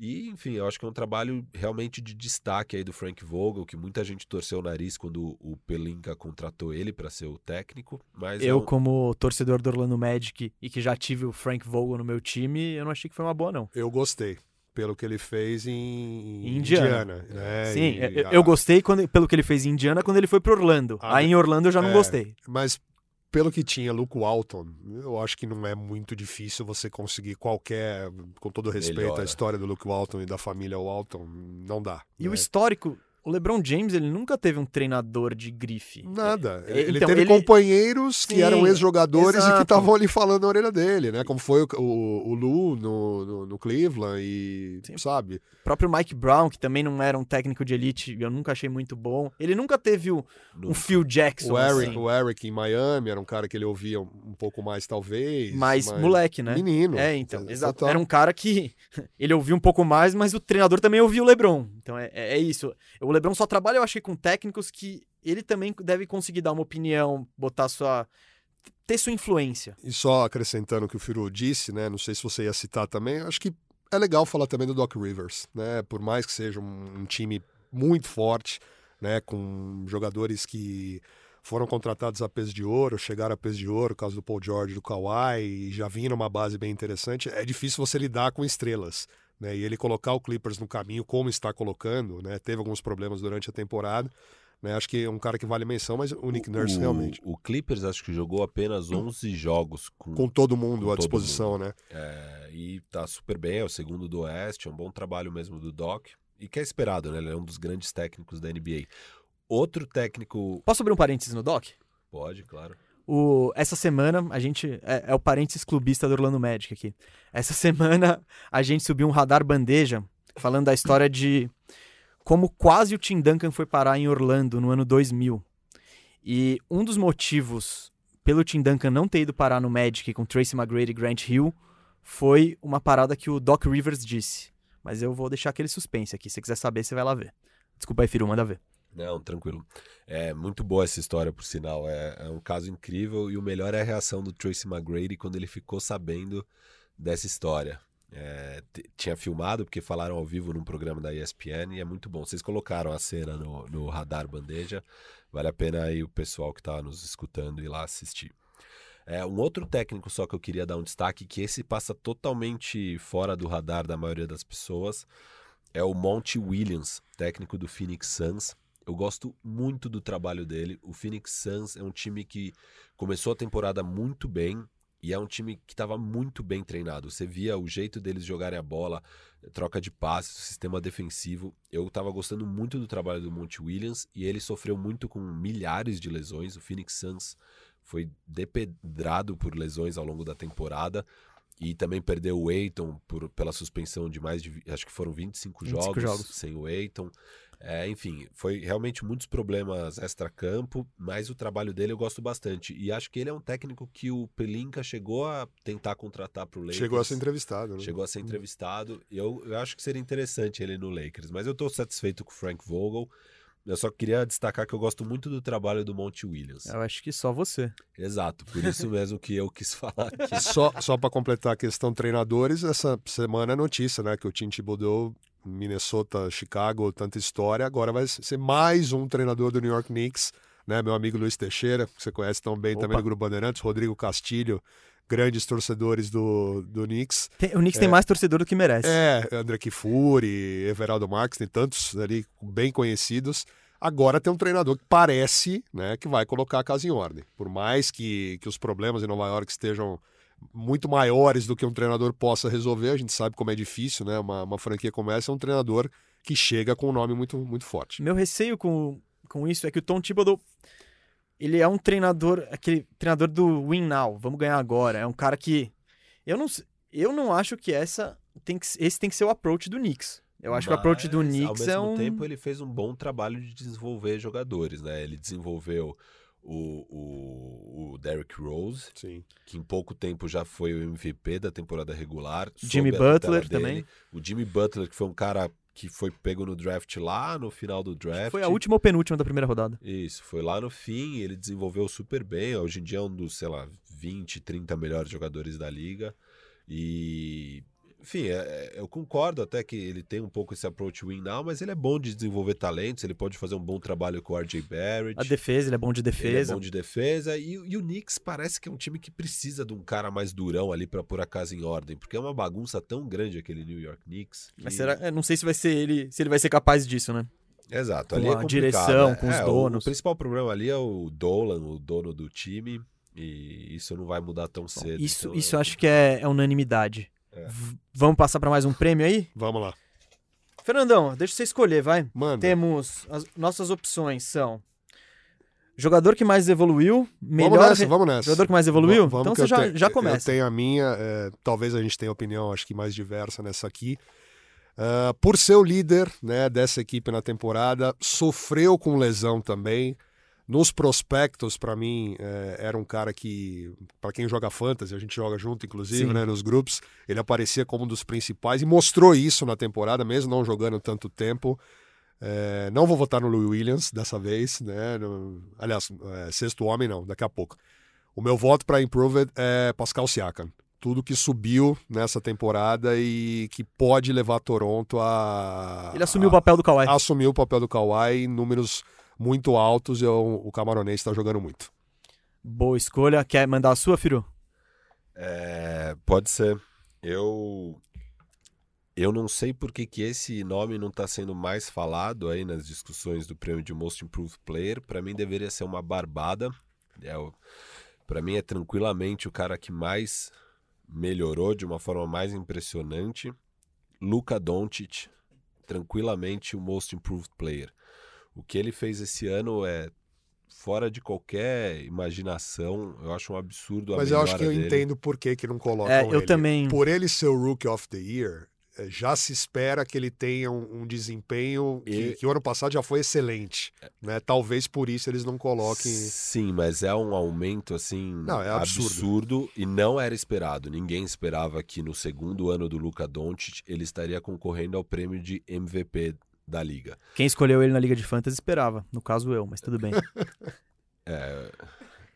E, enfim, eu acho que é um trabalho realmente de destaque aí do Frank Vogel, que muita gente torceu o nariz quando o Pelinka contratou ele para ser o técnico. Mas eu, é um... como torcedor do Orlando Magic e que já tive o Frank Vogel no meu time, eu não achei que foi uma boa, não. Eu gostei. Pelo que ele fez em, Indiana. Indiana né? Sim, e, eu, eu, gostei quando, pelo que ele fez em Indiana quando ele foi pro Orlando. Ah, Aí em Orlando eu já não é, gostei. Mas pelo que tinha Luke Walton, eu acho que não é muito difícil você conseguir qualquer, com todo respeito Melhora. à história do Luke Walton e da família Walton, não dá. E né? o histórico, o LeBron James, ele nunca teve um treinador de grife. Nada. É, ele então, teve ele- companheiros que Sim, eram ex-jogadores e que exato. estavam ali falando na orelha dele, né? Como foi o, o, o Lu no, no, no Cleveland e, Sim. sabe? O próprio Mike Brown, que também não era um técnico de elite, eu nunca achei muito bom. Ele nunca teve o, um Nunca. Phil Jackson, O Eric, assim, o Eric em Miami era um cara que ele ouvia um, um pouco mais, talvez. mais mas- moleque, né? Menino. É, então, exato. Total. Era um cara que [laughs] ele ouvia um pouco mais, mas o treinador também ouvia o LeBron. Então é, é é isso. O LeBron só trabalha, eu achei, com técnicos que ele também deve conseguir dar uma opinião, botar sua. ter sua influência. E só acrescentando o que o Firu disse, né? Não sei se você ia citar também, acho que é legal falar também do Doc Rivers, né? Por mais que seja um, um time muito forte, né? Com jogadores que foram contratados a peso de ouro, chegaram a peso de ouro, caso do Paul George, do Kawhi, já vinha numa base bem interessante. É difícil você lidar com estrelas, né? E ele colocar o Clippers no caminho como está colocando, né? Teve alguns problemas durante a temporada. Né? Acho que é um cara que vale menção, mas o Nick Nurse o, realmente. O Clippers acho que jogou apenas 11 jogos com, Com todo mundo Com à todo disposição, né? É, e tá super bem, é o segundo do Oeste, é um bom trabalho mesmo do Doc. E que é esperado, né? Ele é um dos grandes técnicos da NBA. Outro técnico. Posso abrir um parênteses no Doc? Pode, claro. O, essa semana, a gente. É, é o parênteses clubista do Orlando Magic aqui. Essa [laughs] semana, a gente subiu um radar bandeja falando da história de como quase o Tim Duncan foi parar em Orlando no ano 2000. E um dos motivos pelo Tim Duncan não ter ido parar no Magic com Tracy McGrady e Grant Hill foi uma parada que o Doc Rivers disse. Mas eu vou deixar aquele suspense aqui. Se quiser saber, você vai lá ver. Desculpa aí, Firu, manda ver. Não, tranquilo. É muito boa essa história, por sinal. É, é um caso incrível e o melhor é a reação do Tracy McGrady quando ele ficou sabendo dessa história. É, tinha filmado, porque falaram ao vivo num programa da ESPN e é muito bom. Vocês colocaram a cena no, no radar bandeja. Vale a pena aí o pessoal que está nos escutando ir lá assistir. É, um outro técnico só que eu queria dar um destaque, que esse passa totalmente fora do radar da maioria das pessoas, é o Monty Williams, técnico do Phoenix Suns. Eu gosto muito do trabalho dele. O Phoenix Suns é um time que começou a temporada muito bem e é um time que estava muito bem treinado. Você via o jeito deles jogarem a bola, troca de passes, sistema defensivo. Eu estava gostando muito do trabalho do Monty Williams e ele sofreu muito com milhares de lesões. O Phoenix Suns foi depedrado por lesões ao longo da temporada e também perdeu o Eiton por, pela suspensão de mais de, acho que foram 25, 25 jogos, jogos. sem o Eiton. É, enfim, foi realmente muitos problemas extra-campo, mas o trabalho dele eu gosto bastante. E acho que ele é um técnico que o Pelinka chegou a tentar contratar para o Lakers. Chegou a ser entrevistado, né? Chegou a ser entrevistado. e Eu, eu acho que seria interessante ele no Lakers, mas eu estou satisfeito com o Frank Vogel. Eu só queria destacar que eu gosto muito do trabalho do Monty Williams. Eu acho que só você. Exato, por isso [laughs] mesmo que eu quis falar aqui. Só, só para completar a questão treinadores, essa semana é notícia, né? Que o Tim Thibodeau, Minnesota, Chicago, tanta história, agora vai ser mais um treinador do New York Knicks, né? Meu amigo Luiz Teixeira, que você conhece tão bem Opa. também do Grupo Bandeirantes, Rodrigo Castilho, grandes torcedores do, do Knicks. Tem- o Knicks tem mais torcedor do que merece. É, André Kifuri, Everaldo Marques, tem tantos ali bem conhecidos. Agora tem um treinador que parece né, que vai colocar a casa em ordem. Por mais que, que os problemas em Nova York estejam muito maiores do que um treinador possa resolver, a gente sabe como é difícil, né? Uma, uma franquia como essa é um treinador que chega com um nome muito, muito forte. Meu receio com, com isso é que o Tom Thibodeau, ele é um treinador, aquele treinador do win now, vamos ganhar agora. É um cara que eu não eu não acho que essa tem que, esse tem que ser o approach do Knicks. Eu acho que o approach do Mas, Knicks é Ao mesmo um tempo, ele fez um bom trabalho de desenvolver jogadores, né? Ele desenvolveu o, o, o Derrick Rose, Sim. que em pouco tempo já foi o MVP da temporada regular. Jimmy Butler dele. também. O Jimmy Butler, que foi um cara que foi pego no draft lá no final do draft. foi a última ou penúltima da primeira rodada. Isso, foi lá no fim, ele desenvolveu super bem. Hoje em dia é um dos, sei lá, 20, 30 melhores jogadores da liga. E enfim, é, é, eu concordo até que ele tem um pouco esse approach win now, mas ele é bom de desenvolver talentos, ele pode fazer um bom trabalho com o RJ Barrett. A defesa, ele é bom de defesa. Ele é bom de defesa. E, e, o Knicks parece que é um time que precisa de um cara mais durão ali para pôr a casa em ordem, porque é uma bagunça tão grande aquele New York Knicks. Que... Mas será? Eu não sei se vai ser ele, se ele vai ser capaz disso, né? Exato, com ali é a direção, né? com os é, donos. O, o principal problema ali é o Dolan, o dono do time. E isso não vai mudar tão cedo. Isso, então isso é... eu acho que é, é unanimidade. É. Vamos passar para mais um prêmio aí? Vamos lá. Fernandão, deixa você escolher, vai. Manda. Temos. As nossas opções são. Jogador que mais evoluiu, melhor. Vamos nessa, vamos nessa. Jogador que mais evoluiu? Vamos então que você já, tenho- já começa. Eu tenho a minha, é, talvez a gente tenha opinião, acho que mais diversa nessa aqui. Ah, por ser o líder né, dessa equipe na temporada, sofreu com lesão também. Nos prospectos, para mim, é, era um cara que, para quem joga fantasy, a gente joga junto, inclusive, né, nos grupos, ele aparecia como um dos principais e mostrou isso na temporada, mesmo não jogando tanto tempo. É, não vou votar no Louis Williams dessa vez, né? no- aliás, é, sexto homem não, daqui a pouco. O meu voto para Improved é Pascal Siakam. Tudo que subiu nessa temporada e que pode levar Toronto a. Ele assumiu o a, papel do Kawhi. a assumir o papel do Kawhi em números muito altos e o, o camaronês está jogando muito. Boa escolha. Quer mandar a sua, Firu? É, pode ser. Eu eu não sei por que, que esse nome não está sendo mais falado aí nas discussões do prêmio de Most Improved Player. Para mim deveria ser uma barbada. É o, para mim é tranquilamente o cara que mais melhorou de uma forma mais impressionante. Luka Doncic, tranquilamente o Most Improved Player. O que ele fez esse ano é fora de qualquer imaginação. Eu acho um absurdo a Mas eu acho que eu dele. entendo por que, que não colocam É, eu ele. também. Por ele ser o Rookie of the Year, eh, já se espera que ele tenha um, um desempenho que, E- que o ano passado já foi excelente. Né? Talvez por isso eles não coloquem. Sim, mas é um aumento assim Não, é absurdo. absurdo e não era esperado. Ninguém esperava que no segundo ano do Luka Doncic ele estaria concorrendo ao prêmio de MVP da liga. Quem escolheu ele na Liga de Fantasy esperava. No caso, eu, mas tudo bem. [laughs] É,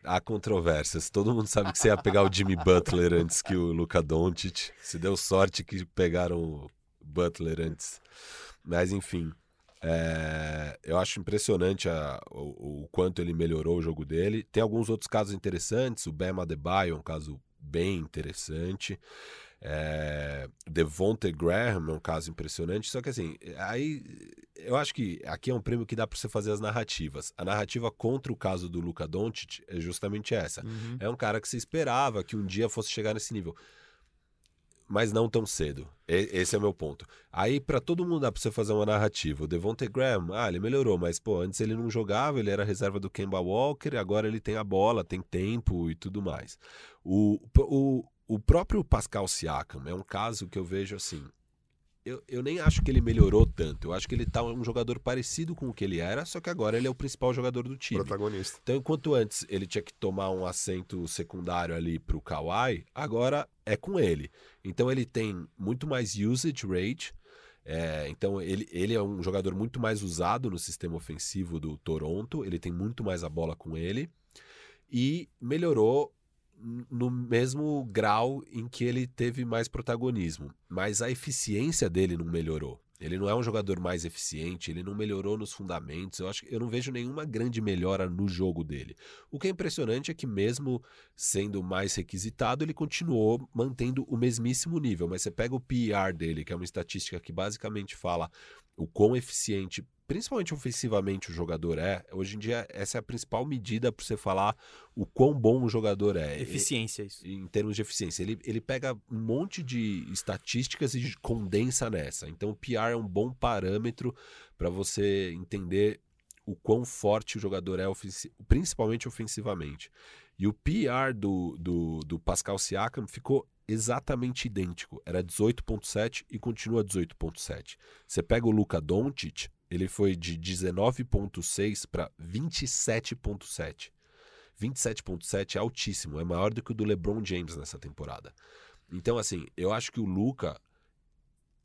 há controvérsias. Todo mundo sabe que você ia pegar o Jimmy Butler antes que o Luka Doncic. Se deu sorte que pegaram o Butler antes. Mas enfim, é, eu acho impressionante a- o, o quanto ele melhorou o jogo dele. Tem alguns outros casos interessantes. O Bam Adebayo é um caso bem interessante. É, Devonte Graham é um caso impressionante. Só que assim, aí eu acho que aqui é um prêmio que dá para você fazer as narrativas. A narrativa contra o caso do Luka Doncic é justamente essa. Uhum. É um cara que se esperava que um dia fosse chegar nesse nível. Mas não tão cedo. E- esse é o meu ponto. Aí, pra todo mundo dá pra você fazer uma narrativa. O Devontae Graham, ah, ele melhorou, mas, pô, antes ele não jogava, ele era reserva do Kemba Walker, agora ele tem a bola, tem tempo e tudo mais. O, o, o próprio Pascal Siakam é um caso que eu vejo assim. Eu, eu nem acho que ele melhorou tanto. Eu acho que ele tá um jogador parecido com o que ele era, só que agora ele é o principal jogador do time. Protagonista. Então, enquanto antes ele tinha que tomar um assento secundário ali pro Kawhi, agora é com ele. Então ele tem muito mais usage rate. é, então ele, ele é um jogador muito mais usado no sistema ofensivo do Toronto. Ele tem muito mais a bola com ele. E melhorou no mesmo grau em que ele teve mais protagonismo. Mas a eficiência dele não melhorou. Ele não é um jogador mais eficiente, ele não melhorou nos fundamentos. Eu acho que eu não vejo nenhuma grande melhora no jogo dele. O que é impressionante é que mesmo sendo mais requisitado, ele continuou mantendo o mesmíssimo nível. Mas você pega o PER dele, que é uma estatística que basicamente fala o quão eficiente, principalmente ofensivamente, o jogador é. Hoje em dia, essa é a principal medida para você falar o quão bom o jogador é. Eficiência, isso. Em termos de eficiência, ele, ele pega um monte de estatísticas e condensa nessa. Então, o PR é um bom parâmetro para você entender o quão forte o jogador é, principalmente ofensivamente. E o PR do, do, do Pascal Siakam ficou exatamente idêntico. Era 18.7 e continua 18.7. Você pega o Luka Doncic, ele foi de 19.6 para 27.7. 27.7 é altíssimo, é maior do que o do LeBron James nessa temporada. Então, assim, eu acho que o Luca.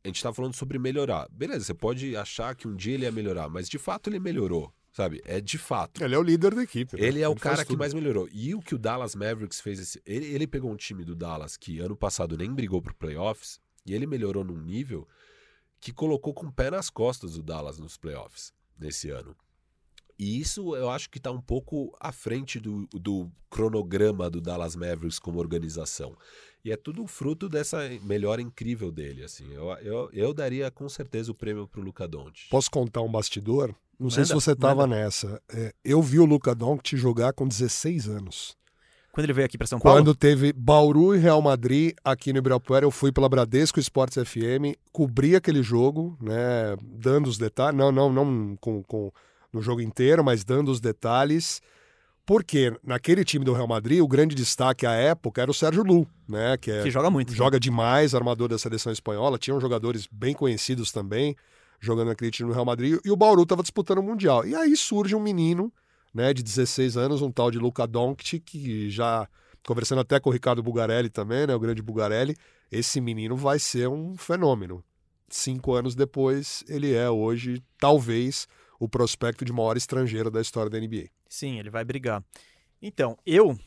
A gente tá falando sobre melhorar. Beleza, você pode achar que um dia ele ia melhorar, mas de fato ele melhorou, sabe? É de fato. Ele é o líder da equipe. né? Ele é o faz cara que mais melhorou. E o que o Dallas Mavericks fez esse. Ele, ele pegou um time do Dallas que ano passado nem brigou pro playoffs E ele melhorou num nível que colocou com o pé nas costas o Dallas nos playoffs nesse ano. E isso eu acho que está um pouco à frente do, do cronograma do Dallas Mavericks como organização. E é tudo fruto dessa melhora incrível dele. assim. Eu, eu, eu daria com certeza o prêmio para o Luca Doncic. Posso contar um bastidor? Não sei Manda, se você estava nessa. É, eu vi o Luca Doncic jogar com 16 anos. Quando ele veio aqui para São Paulo, Quando teve Bauru e Real Madrid aqui no Ibirapuera, eu fui pela Bradesco Esportes FM, cobri aquele jogo, né, dando os detalhes, não, não, não com, com, no jogo inteiro, mas dando os detalhes, porque naquele time do Real Madrid, o grande destaque à época era o Sérgio Lu, né, que, é, que joga muito. né? joga demais, armador da seleção espanhola, tinham jogadores bem conhecidos também, jogando naquele time no Real Madrid, e o Bauru estava disputando o Mundial. E aí surge um menino, né, de 16 anos, um tal de Luca Doncic, que já conversando até com o Ricardo Bugarelli também, né, o grande Bugarelli, esse menino vai ser um fenômeno. Cinco anos depois, ele é hoje, talvez, o prospecto de maior estrangeiro da história da NBA. Sim, ele vai brigar. Então, eu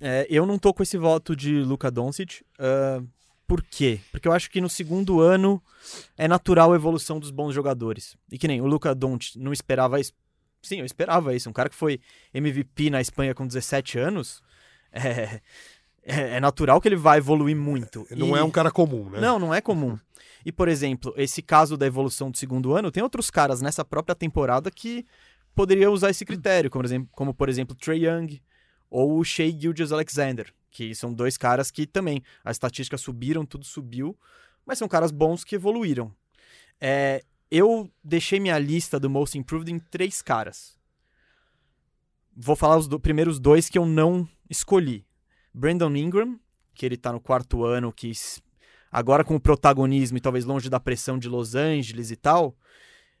é, eu não tô com esse voto de Luka Doncic. ah, por quê? Porque eu acho que no segundo ano é natural a evolução dos bons jogadores. E que nem o Luka Doncic não esperava isso. Sim, eu esperava isso. Um cara que foi MVP na Espanha com 17 anos, [laughs] é, é, é natural que ele vai evoluir muito. Não E- é um cara comum, né? não, não é comum. E, por exemplo, esse caso da evolução do segundo ano, tem outros caras nessa própria temporada que poderiam usar esse critério, como, por exemplo, como, por exemplo, Trey Young ou o Shea Gilgeous Alexander, que são dois caras que também, as estatísticas subiram, tudo subiu, mas são caras bons que evoluíram. É, eu deixei minha lista do Most Improved em três caras. Vou falar os do- primeiros dois que eu não escolhi. Brandon Ingram, que ele tá no quarto ano, que agora com o protagonismo e talvez longe da pressão de Los Angeles e tal,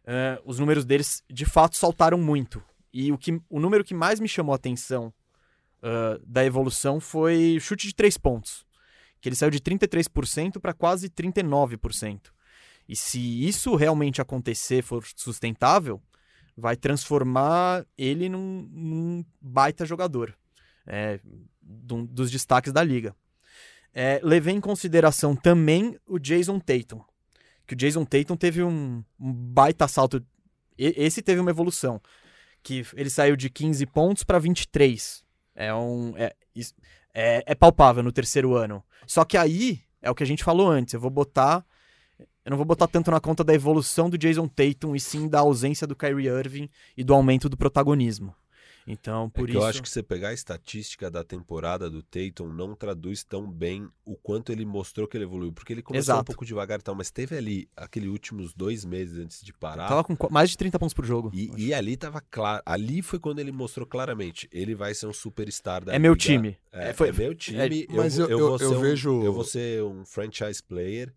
eh, os números deles de fato saltaram muito. E o, que, o número que mais me chamou a atenção ah, da evolução foi o chute de três pontos. Que ele saiu de 33% para quase 39%. E se isso realmente acontecer, for sustentável, vai transformar ele num, num baita jogador. É, dum- dos destaques da liga. É, levei em consideração também o Jason Tatum. Que o Jason Tatum teve um, um baita salto. E- esse teve uma evolução. Que ele saiu de 15 pontos para 23. É um. É, é, é palpável no terceiro ano. Só que aí é o que a gente falou antes. Eu vou botar. Eu não vou botar tanto na conta da evolução do Jason Tatum e sim da ausência do Kyrie Irving e do aumento do protagonismo. Então, É por que isso. eu acho que você pegar a estatística da temporada do Tatum não traduz tão bem o quanto ele mostrou que ele evoluiu. Porque ele começou um Exato. pouco devagar e tal, mas teve ali aqueles últimos dois meses antes de parar. Tava com mais de 30 pontos por jogo. E, e ali tava claro. Ali foi quando ele mostrou claramente. Ele vai ser um superstar da é meu liga. time. É, É, foi- é meu time. é- mas vou- eu- vou eu- ser eu um- vejo- Eu vou ser um franchise player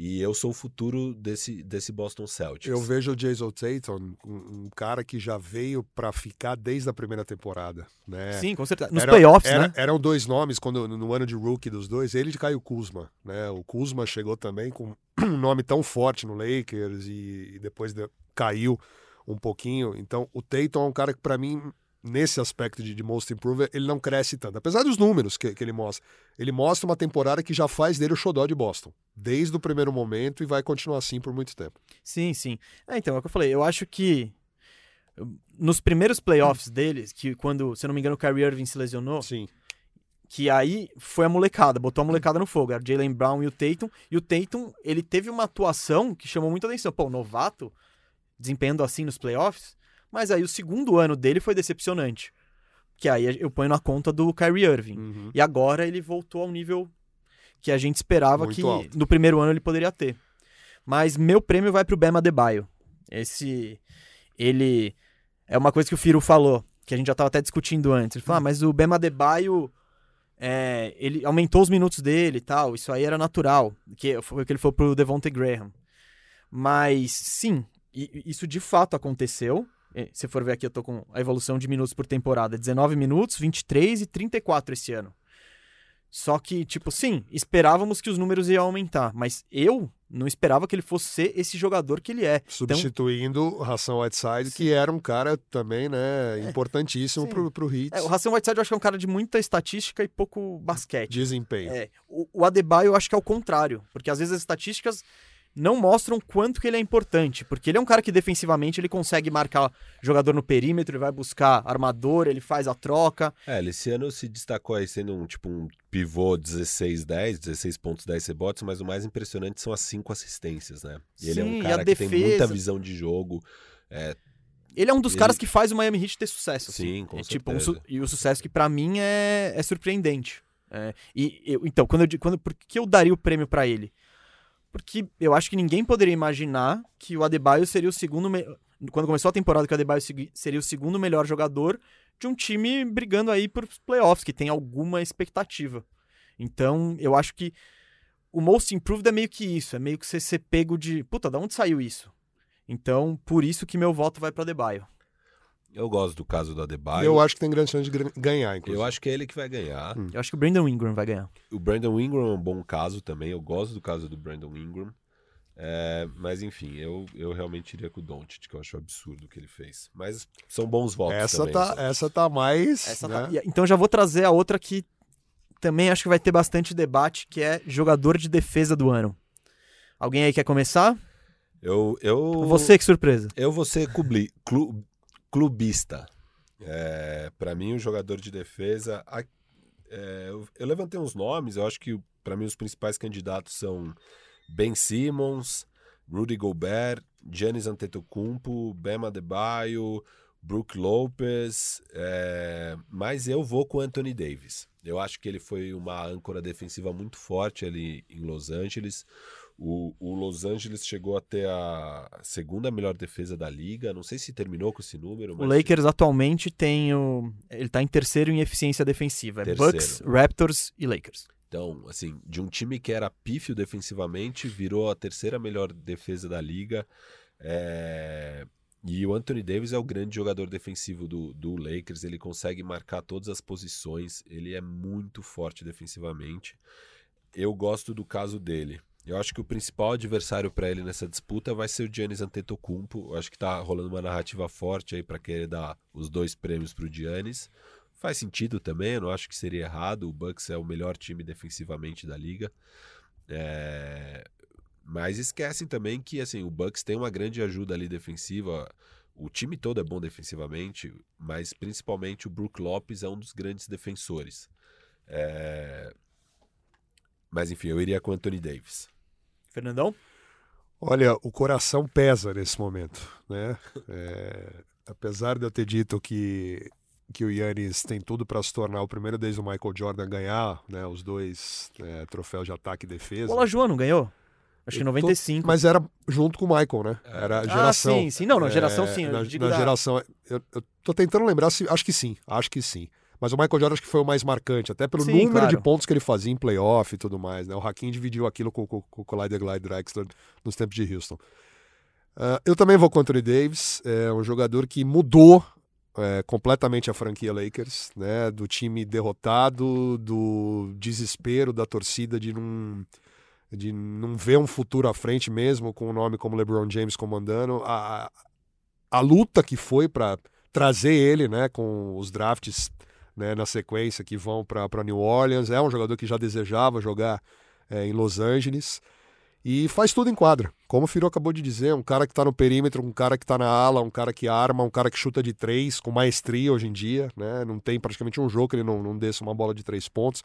e eu sou o futuro desse, desse Boston Celtics. Eu vejo o Jason Tatum, um, um cara que já veio para ficar desde a primeira temporada, né? Sim, com certeza. Nos Era- playoffs, era- né? Eram dois nomes quando no ano de rookie dos dois, ele e Caio Kuzma, né? O Kuzma chegou também com [clears throat] um nome tão forte no Lakers e, e depois de- caiu um pouquinho. Então, o Tatum é um cara que para mim nesse aspecto de, de most improved, ele não cresce tanto, apesar dos números que, que ele mostra. Ele mostra uma temporada que já faz dele o xodó de Boston, desde o primeiro momento e vai continuar assim por muito tempo. Sim, sim. É, então, é o que eu falei. Eu acho que nos primeiros playoffs deles, que quando, se eu não me engano, o Kyrie Irving se lesionou, Sim. que aí foi a molecada, botou a molecada no fogo. Era Jalen Brown e o Tatum. E o Tatum, ele teve uma atuação que chamou muita atenção. Pô, novato, desempenhando assim nos playoffs. Mas aí o segundo ano dele foi decepcionante. Que aí eu ponho na conta do Kyrie Irving. Uhum. E agora ele voltou ao nível que a gente esperava Muito que alto. no primeiro ano ele poderia ter. Mas meu prêmio vai pro Bema Debaio. Esse ele é uma coisa que o Firo falou, que a gente já estava até discutindo antes. Ele falou: ah, mas o Bema Debaio é, ele aumentou os minutos dele e tal, isso aí era natural, que foi o que ele falou pro Devonte Graham. Mas sim, isso de fato aconteceu. Eh, Se for ver aqui, eu tô com a evolução de minutos por temporada: 19 minutos, 23 e 34 esse ano. Só que, tipo, sim, esperávamos que os números iam aumentar, mas eu Não esperava que ele fosse ser esse jogador que ele é. Substituindo o Ração Whiteside, que era um cara também, né, importantíssimo sim. pro, pro Heat. É, o Ração Whiteside eu acho que é um cara de muita estatística e pouco basquete. Desempenho. É, o, o Adebayo eu acho que é o contrário, porque às vezes as estatísticas não mostram quanto que ele é importante, porque ele é um cara que defensivamente ele consegue marcar jogador no perímetro, ele vai buscar armador, ele faz a troca. É, ele esse ano se destacou aí sendo um tipo um pivô 16-10, 16 pontos, 10 rebotes, mas o mais impressionante são as cinco assistências, né? E ele é Sim, um cara que tem muita visão de jogo. É, Ele é um dos Ele- caras que faz o Miami Heat ter sucesso. assim. Sim, com É, tipo, um su- e o sucesso que pra mim é, é surpreendente. É, e eu- então, quando eu, quando, por que eu daria o prêmio pra ele? Porque eu acho que ninguém poderia imaginar que o Adebayo seria o segundo. me- Quando começou a temporada, que o Adebayo seria o segundo melhor jogador de um time brigando aí por playoffs, que tem alguma expectativa. Então, eu acho que o Most Improved é meio que isso. É meio que você ser pego de. Puta, da onde saiu isso? Então, por isso que meu voto vai pro Adebayo. Eu gosto do caso do Adebayo. Eu acho que tem grande chance de ganhar, inclusive. Eu acho que é ele que vai ganhar. Hum. Eu acho que o Brandon Ingram vai ganhar. O Brandon Ingram é um bom caso também. Eu gosto do caso do Brandon Ingram. É, mas enfim, eu, eu realmente iria com o Doncic, que eu acho absurdo o que ele fez. Mas são bons votos Essa também. tá, sabe? essa tá mais. Essa né? tá- Então já vou trazer a outra que também acho que vai ter bastante debate, que é jogador de defesa do ano. Alguém aí quer começar? Eu, eu, Você, que surpresa. eu vou ser clubi- clu- clubista. É, para mim, o jogador de defesa. a- é, eu, eu levantei uns nomes, eu acho que para mim os principais candidatos são Ben Simmons, Rudy Gobert, Giannis Antetokounmpo, Bam Adebayo, Brook Lopez, é, mas eu vou com Anthony Davis. Eu acho que ele foi uma âncora defensiva muito forte ali em Los Angeles. O, o Los Angeles chegou a ter a segunda melhor defesa da liga. Não sei se terminou com esse número. O Lakers atualmente tem o. Ele tá em terceiro em eficiência defensiva. É. Bucks, Raptors e Lakers. Então, assim, de um time que era pífio defensivamente, virou a terceira melhor defesa da liga. É, E o Anthony Davis é o grande jogador defensivo do, do Lakers. Ele consegue marcar todas as posições. Ele é muito forte defensivamente. Eu gosto do caso dele. Eu acho que o principal adversário para ele nessa disputa vai ser o Giannis Antetokounmpo. Eu acho que tá rolando uma narrativa forte aí para querer dar os dois prêmios pro Giannis. Faz sentido também, eu não acho que seria errado. O Bucks é o melhor time defensivamente da liga. É, Mas esquecem também que assim, o Bucks tem uma grande ajuda ali defensiva. O time todo é bom defensivamente, mas principalmente o Brook Lopes é um dos grandes defensores. É, Mas enfim, eu iria com o Anthony Davis. Fernandão? Olha, o coração pesa nesse momento, né? [laughs] É, apesar de eu ter dito que, que o Yannis tem tudo para se tornar o primeiro desde o Michael Jordan ganhar né, os dois é, troféus de ataque e defesa. O Olajuwon não ganhou? Acho que em Eu tô- 95. Mas era junto com o Michael, né? É. Era a Ah, geração. sim, sim. Não, não, geração sim, eu Na, digo na da- geração. Eu, eu tô tentando lembrar se. Acho que sim, acho que sim. Mas o Michael Jordan acho que foi o mais marcante, até pelo Sim, número claro. de pontos que ele fazia em playoff e tudo mais, né? O Hakim dividiu aquilo com, com, com o Clyde Glide Drexler nos tempos de Houston. Ah, eu também vou com o Davis, é um jogador que mudou é, completamente a franquia Lakers, né? Do time derrotado, do desespero da torcida de não, de não ver um futuro à frente mesmo, com um nome como LeBron James comandando. A, a- a luta que foi para trazer ele, né? Com os drafts né, na sequência que vão para New Orleans. É um jogador que já desejava jogar é, em Los Angeles. E faz tudo em quadra. Como o Firo acabou de dizer, um cara que está no perímetro, um cara que está na ala, um cara que arma, um cara que chuta de três, com maestria hoje em dia. Né? Não tem praticamente um jogo que ele não, não desça uma bola de três pontos.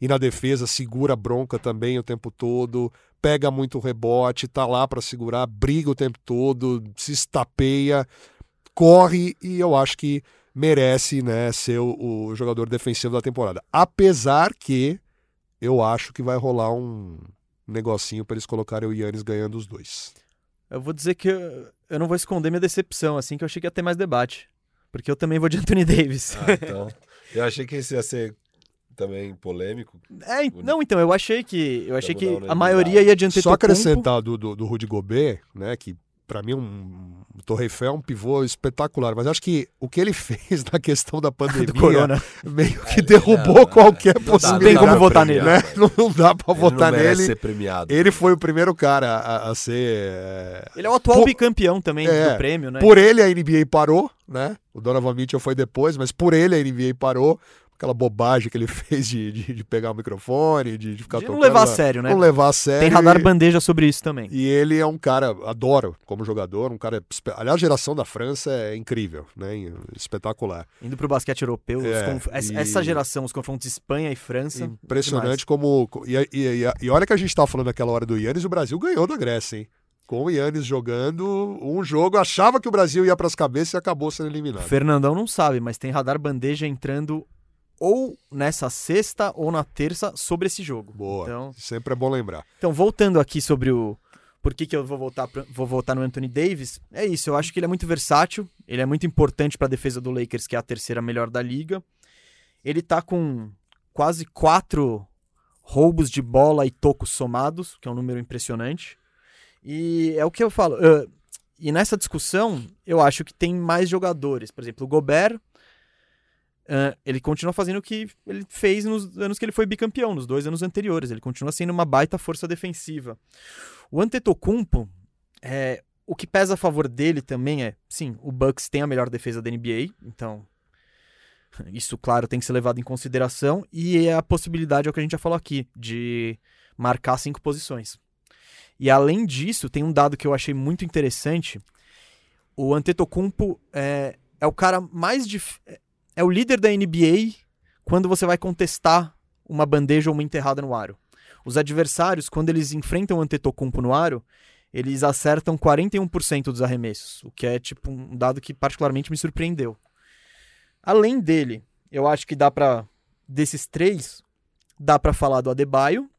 E na defesa, segura a bronca também o tempo todo, pega muito rebote, tá lá para segurar, briga o tempo todo, se estapeia, corre e eu acho que merece né, ser o, o jogador defensivo da temporada. Apesar que eu acho que vai rolar um negocinho para eles colocarem o Yannis ganhando os dois. Eu vou dizer que eu, eu não vou esconder minha decepção, assim, que eu achei que ia ter mais debate. Porque eu também vou de [laughs] Anthony Davis. Ah, então. eu achei que esse ia ser também polêmico. É, não, então, eu achei que. Eu achei que a maioria ia de Só Antetokounmpo. acrescentar do, do, do Rudy Gobert, né, que para mim, um, o Torre Eiffel é um pivô espetacular, mas acho que o que ele [laughs] fez na questão da [laughs] pandemia Corona. meio que É, derrubou não, qualquer não dá- possibilidade. Tem como votar nele. né? Não, não dá pra Ele votar não nele. ser premiado. Ele foi o primeiro cara a, a ser. é, Ele é o atual Por- bicampeão também É, do prêmio, né? Por ele a NBA parou, né? O Donovan Mitchell foi depois, mas por ele a NBA parou. Aquela bobagem que ele [laughs] fez de, de, de pegar o microfone, de, de ficar De não tocando levar a sério, né? Não levar a sério. Tem radar e- bandeja sobre isso também. E ele é um cara, adoro como jogador, um cara. Aliás, a geração da França é incrível, né? Espetacular. Indo pro basquete europeu, É, conf- essa- e- essa geração, os confrontos Espanha e França. Impressionante como. E, e, e, e olha que a gente estava falando naquela hora do Yannis, o Brasil ganhou da Grécia, hein? Com o Yannis jogando um jogo, achava que o Brasil ia para as cabeças e acabou sendo eliminado. Fernandão não sabe, mas tem radar bandeja entrando ou nessa sexta ou na terça sobre esse jogo. Boa. Então, Sempre é bom lembrar. então voltando aqui sobre o por que, que eu vou voltar pra- vou voltar no Anthony Davis, é isso, eu acho que ele é muito versátil, ele é muito importante para a defesa do Lakers, que é a terceira melhor da liga. Ele tá com quase quatro roubos de bola e tocos somados, que é um número impressionante. E é o que eu falo. eh, e nessa discussão, eu acho que tem mais jogadores. Por exemplo, o Gobert, eh, ele continua fazendo o que ele fez nos anos que ele foi bicampeão, nos dois anos anteriores. Ele continua sendo uma baita força defensiva. O Antetokounmpo, é, o que pesa a favor dele também é, sim, o Bucks tem a melhor defesa da NBA, então [laughs] isso, claro, tem que ser levado em consideração. E é a possibilidade, é o que a gente já falou aqui, de marcar cinco posições. E além disso, tem um dado que eu achei muito interessante. O Antetokounmpo é, é o cara mais. É o líder da NBA quando você vai contestar uma bandeja ou uma enterrada no aro. Os adversários, quando eles enfrentam o Antetokounmpo no aro, eles acertam 41% dos arremessos, o que é tipo um dado que particularmente me surpreendeu. Além dele, eu acho que dá pra desses três, dá pra falar do Adebayo,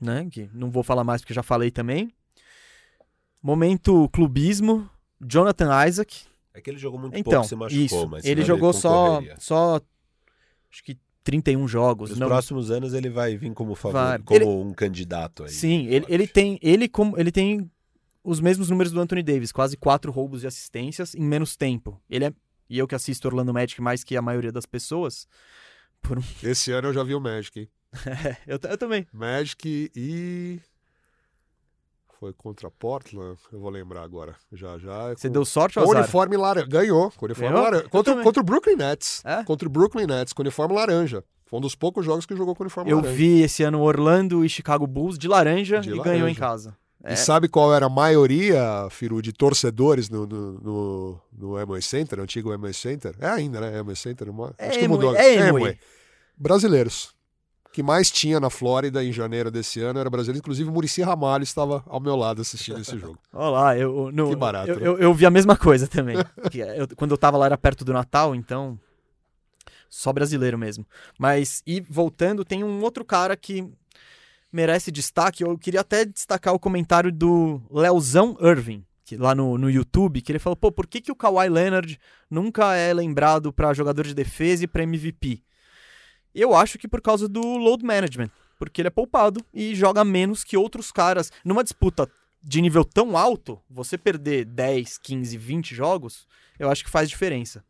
né, que não vou falar mais porque já falei também. Momento clubismo, Jonathan Isaac. É que ele jogou muito Então, pouco, se machucou, isso. mas ele jogou só concorreria. só acho que 31 jogos, Nos não próximos anos ele vai vir como favor, Vai. como Ele- um candidato aí. Sim, ele, ele tem ele como ele tem os mesmos números do Anthony Davis, quase quatro roubos de assistências em menos tempo. Ele é e eu que assisto Orlando Magic mais que a maioria das pessoas. Por um... Esse ano eu já vi o Magic. hein? [laughs] eu, eu também. Magic e. Foi contra Portland? Eu vou lembrar agora. Já, já. Você com- deu sorte ou azar? uniforme laranja. Ganhou. Com uniforme Ganhou? laranja. Eu Contra, contra o Brooklyn Nets. É? Contra o Brooklyn Nets, com uniforme laranja. Foi um dos poucos jogos que jogou com uniforme Eu laranja. vi esse ano Orlando e Chicago Bulls de laranja De e laranja. ganhou em casa. É, E sabe qual era a maioria, Firu, de torcedores no, no, no, no Center, antigo Amway Center? É ainda, né? Amway Center. uma- É acho que Amway, mudou. é Amway. Brasileiros. Que mais tinha na Flórida em janeiro desse ano era brasileiro. Inclusive, Murici Ramalho estava ao meu lado assistindo esse jogo. [laughs] Olha lá, eu, no, Que barato, eu, né? eu, eu vi a mesma coisa também. [laughs] Eu- quando eu tava lá era perto do Natal, então. Só brasileiro mesmo. Mas, e voltando, tem um outro cara que merece destaque. Eu queria até destacar o comentário do Leozão Irving, que, lá no, no YouTube, que ele falou: pô, por que, que o Kawhi Leonard nunca é lembrado pra jogador de defesa e pra MVP? Eu acho que por causa do load management. Porque ele é poupado e joga menos que outros caras. Numa disputa de nível tão alto, você perder 10, 15, 20 jogos, eu acho que faz diferença.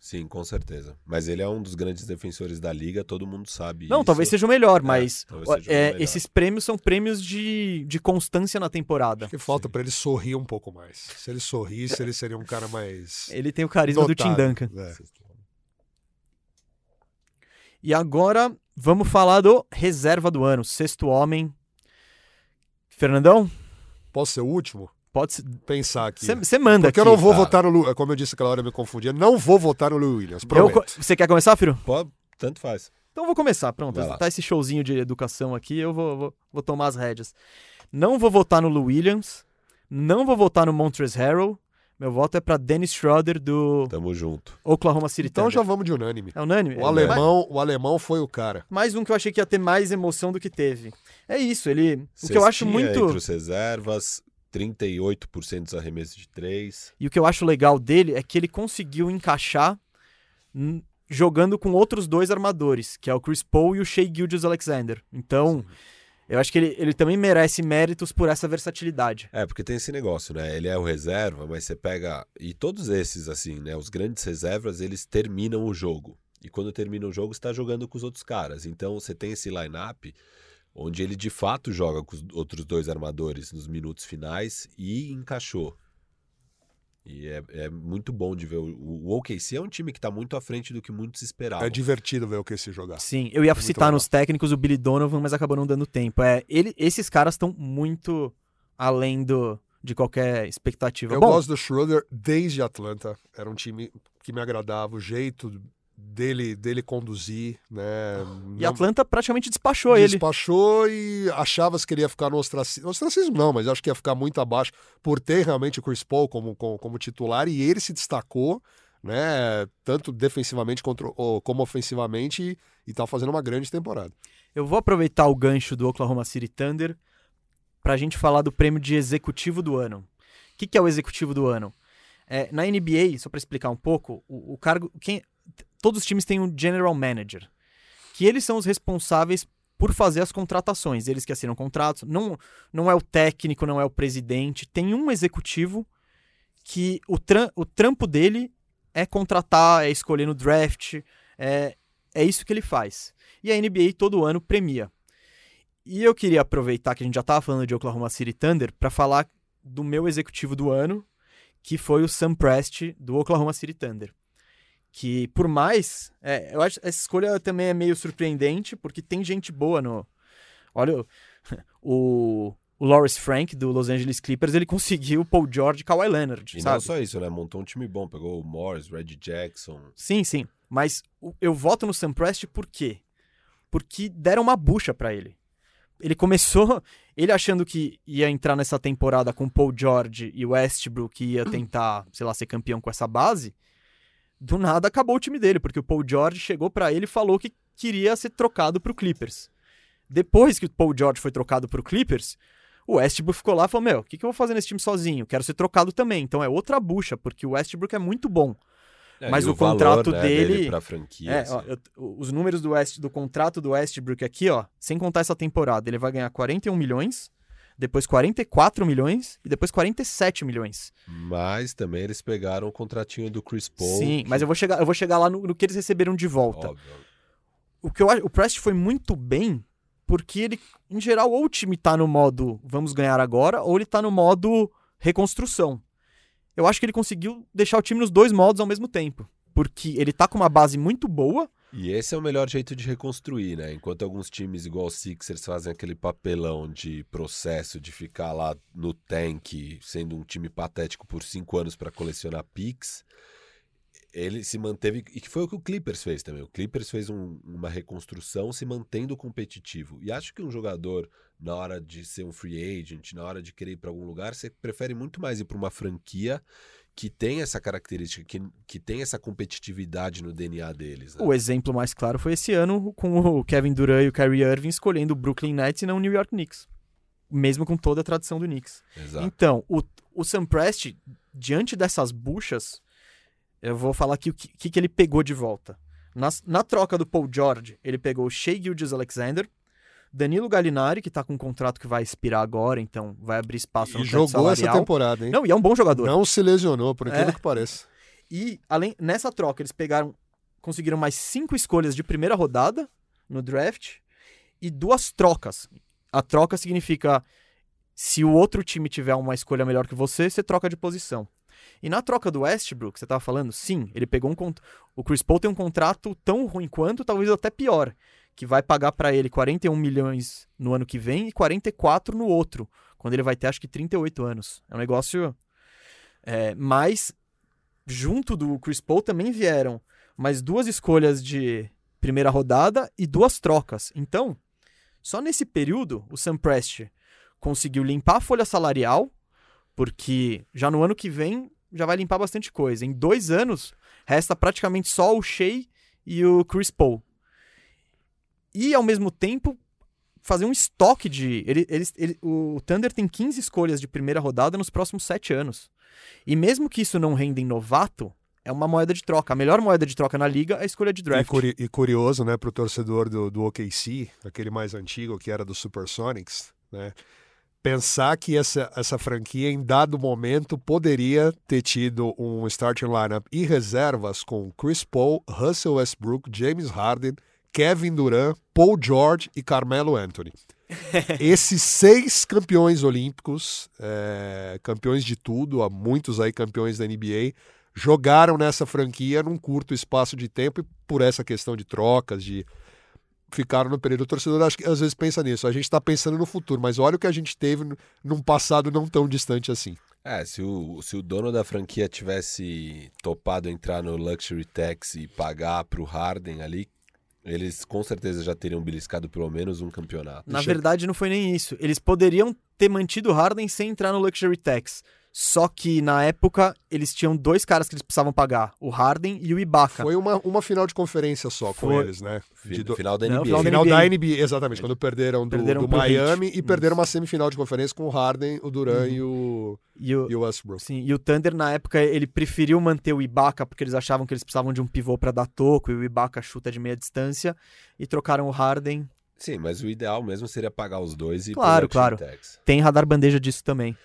Sim, com certeza. Mas ele é um dos grandes defensores da liga, todo mundo sabe Não, isso. talvez seja o melhor, mas seja o é, melhor. esses prêmios são prêmios de, de constância na temporada. Acho que falta para ele sorrir um pouco mais. Se ele sorrisse, ele seria um cara mais. Ele tem o carisma do Tim. Duncan. É. E agora vamos falar do reserva do ano, sexto homem. Fernandão, Posso ser o último? pode ser. Pensar aqui. Você manda Porque aqui. eu não vou tá. votar no Lu. Como eu disse aquela hora, eu me confundia. Não vou votar no Lou Williams. Você quer começar, Firo? Pô, tanto faz. Então eu vou começar, pronto. Tá esse showzinho de educação aqui, eu vou, vou, vou tomar as rédeas. Não vou votar no Lou Williams, não vou votar no Montrezl Harrell, meu voto é pra Dennis Schroeder do Tamo junto. Oklahoma City Então Thunder. já vamos de unânime. É unânime? O É, alemão, o alemão foi o cara. Mais um que eu achei que ia ter mais emoção do que teve. É isso, ele... O que eu acho muito... Entre os reservas, 38% dos arremessos de 3. E o que eu acho legal dele é que ele conseguiu encaixar jogando com outros dois armadores, que é o Chris Paul e o Shea Gilgeous Alexander. Então, Eu acho que ele, ele também merece méritos por essa versatilidade. É, porque tem esse negócio, né? Ele é o reserva, mas você pega. E todos esses, assim, né? Os grandes reservas, eles terminam o jogo. E quando termina o jogo, está jogando com os outros caras. Então você tem esse line-up onde ele de fato joga com os outros dois armadores nos minutos finais e encaixou. E é, é muito bom de ver. O, o OKC é um time que está muito à frente do que muitos esperavam. É divertido ver o OKC jogar. Sim, eu ia Muito citar nos técnicos o Billy Donovan, mas acabou não dando tempo. É, ele, esses caras estão muito além do, de qualquer expectativa. Eu Bom, gosto do Schroeder desde Atlanta. Era um time que me agradava, o jeito dele, dele conduzir, né? e Não- Atlanta praticamente despachou ele. Despachou e achava que ele ia ficar no ostracismo. Ostracismo não, mas acho que ia ficar muito abaixo por ter realmente o Chris Paul como, como, como titular e ele se destacou, né? Tanto defensivamente contra, como ofensivamente e, e tá fazendo uma grande temporada. Eu vou aproveitar o gancho do Oklahoma City Thunder pra gente falar do prêmio de executivo do ano. O que, que é o executivo do ano? É, na NBA, só pra explicar um pouco, o, o cargo. Quem, todos os times têm um general manager, que eles são os responsáveis por fazer as contratações. Eles que assinam contratos. Não, não é o técnico, não é o presidente. Tem um executivo que o, tram, o trampo dele é contratar, é escolher no draft. É, é isso que ele faz. E a NBA todo ano premia. E eu queria aproveitar que a gente já estava falando de Oklahoma City Thunder para falar do meu executivo do ano, que foi o Sam Prest do Oklahoma City Thunder. Que por mais, é, eu acho essa escolha também é meio surpreendente, porque tem gente boa no. Olha, o, [laughs] o Lawrence Frank do Los Angeles Clippers, ele conseguiu o Paul George e Kawhi Leonard, E sabe? não só isso, né? Montou um time bom. Pegou o Morris, Reggie Jackson. Sim, sim. Mas eu voto no Sam Prest por quê? Porque deram uma bucha pra ele. Ele começou, [laughs] ele achando que ia entrar nessa temporada com Paul George e Westbrook que ia tentar, sei lá, ser campeão com essa base. Do nada acabou o time dele, porque o Paul George chegou pra ele e falou que queria ser trocado pro Clippers. Depois que o Paul George foi trocado pro Clippers, o Westbrook ficou lá e falou: Meu, o que, que eu vou fazer nesse time sozinho? Quero ser trocado também. Então é outra bucha, porque o Westbrook é muito bom. É, Mas o valor, contrato né, dele- pra franquia. É, assim. ó, eu- os números do, West, do contrato do Westbrook aqui, ó, sem contar essa temporada, ele vai ganhar 41 milhões, depois 44 milhões e depois 47 milhões. Mas também eles pegaram o contratinho do Chris Paul. Sim, que- mas eu vou chegar, eu vou chegar lá no, no que eles receberam de volta. Óbvio. O que eu acho, o Prest foi muito bem porque ele, em geral, ou o time tá no modo vamos ganhar agora, ou ele tá no modo reconstrução. Eu acho que ele conseguiu deixar o time nos dois modos ao mesmo tempo. Porque ele tá com uma base muito boa, E esse é o melhor jeito de reconstruir, né? Enquanto alguns times igual o Sixers fazem aquele papelão de processo de ficar lá no tank, sendo um time patético por cinco anos para colecionar picks, ele se manteve e que foi o que o Clippers fez também. O Clippers fez um- uma reconstrução se mantendo competitivo. E acho que um jogador na hora de ser um free agent, na hora de querer ir para algum lugar, você prefere muito mais ir para uma franquia que tem essa característica, que, que tem essa competitividade no DNA deles. Né? O exemplo mais claro foi esse ano com o Kevin Durant e o Kyrie Irving escolhendo o Brooklyn Nets e não o New York Knicks. Mesmo com toda a tradição do Knicks. Exato. Então, o, o Sam Prest, diante dessas buchas, eu vou falar aqui o que, que, que ele pegou de volta. Nas- na troca do Paul George, ele pegou o Shea Gilgeous Alexander, Danilo Gallinari, que tá com um contrato que vai expirar agora, então vai abrir espaço no E teto jogou essa salarial. temporada, hein? Não, e é um bom jogador. Não se lesionou, por incrível É. que pareça. E além nessa troca, eles pegaram, conseguiram mais cinco escolhas de primeira rodada no draft e duas trocas. A troca significa se o outro time tiver uma escolha melhor que você, você troca de posição. E na troca do Westbrook, você tava falando, sim, ele pegou um cont... o Chris Paul tem um contrato tão ruim quanto, talvez até pior, que vai pagar pra ele 41 milhões no ano que vem e 44 no outro, quando ele vai ter acho que 38 anos. É um negócio é, mas junto do Chris Paul também vieram mais duas escolhas de primeira rodada e duas trocas. Então, só nesse período, o Sam Prest conseguiu limpar a folha salarial, porque já no ano que vem já vai limpar bastante coisa. Em dois anos, resta praticamente só o Shea e o Chris Paul. E, ao mesmo tempo, fazer um estoque de... Ele, eles- ele- o Thunder tem 15 escolhas de primeira rodada nos próximos sete anos. E mesmo que isso não renda em novato, é uma moeda de troca. A melhor moeda de troca na liga é a escolha de E, draft. curi- e curioso, né, pro torcedor do, do OKC, aquele mais antigo que era do Supersonics, né? Pensar que essa, essa franquia, em dado momento, poderia ter tido um starting lineup e reservas com Chris Paul, Russell Westbrook, James Harden, Kevin Durant, Paul George e Carmelo Anthony. [laughs] Esses seis campeões olímpicos, é, campeões de tudo, há muitos aí campeões da NBA, jogaram nessa franquia num curto espaço de tempo e por essa questão de trocas, de ficaram no período. O torcedor acho que às vezes pensa nisso. A gente está pensando no futuro, mas olha o que a gente teve num passado não tão distante assim. É, se o, se o dono da franquia tivesse topado entrar no Luxury Tax e pagar pro Harden ali, eles com certeza já teriam beliscado pelo menos um campeonato. Na Deixa verdade, não foi nem isso. Eles poderiam ter mantido o Harden sem entrar no Luxury Tax. Só que na época eles tinham dois caras que eles precisavam pagar: o Harden e o Ibaka. Foi uma, uma final de conferência só com Foi. eles, né? De do- Final da Não, NBA. final da Final NBA. da NBA, exatamente, quando perderam do, Perderam do. Miami e perderam Isso. uma semifinal de conferência com o Harden, o Durant Uhum. e, o, E o, e o Westbrook. sim, e o Thunder, na época, ele preferiu manter o Ibaka porque eles achavam que eles precisavam de um pivô pra dar toco e o Ibaka chuta de meia distância. E trocaram o Harden. Sim, mas o ideal mesmo seria pagar os dois e Claro, claro. Tem radar bandeja disso também.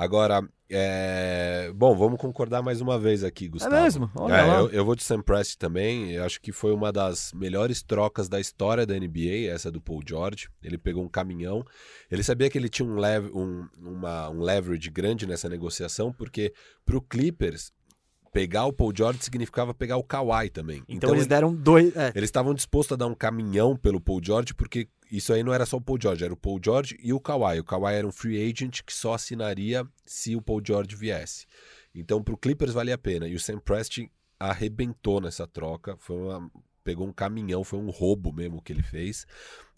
Agora, é... bom, vamos concordar mais uma vez aqui, Gustavo. É mesmo? Olha É, lá. eu, eu vou de Sam Prest também. Eu acho que foi uma das melhores trocas da história da NBA, essa do Paul George. Ele pegou um caminhão. Ele sabia que ele tinha um, lev um, uma- um leverage grande nessa negociação, porque pro Clippers, pegar o Paul George significava pegar o Kawhi também. Então, eles ele- deram dois. é, eles estavam dispostos a dar um caminhão pelo Paul George, porque isso aí não era só o Paul George, era o Paul George e o Kawhi. O Kawhi era um free agent que só assinaria se o Paul George viesse. Então, pro Clippers valia a pena. E o Sam Presti arrebentou nessa troca. Foi uma- pegou um caminhão, foi um roubo mesmo que ele fez.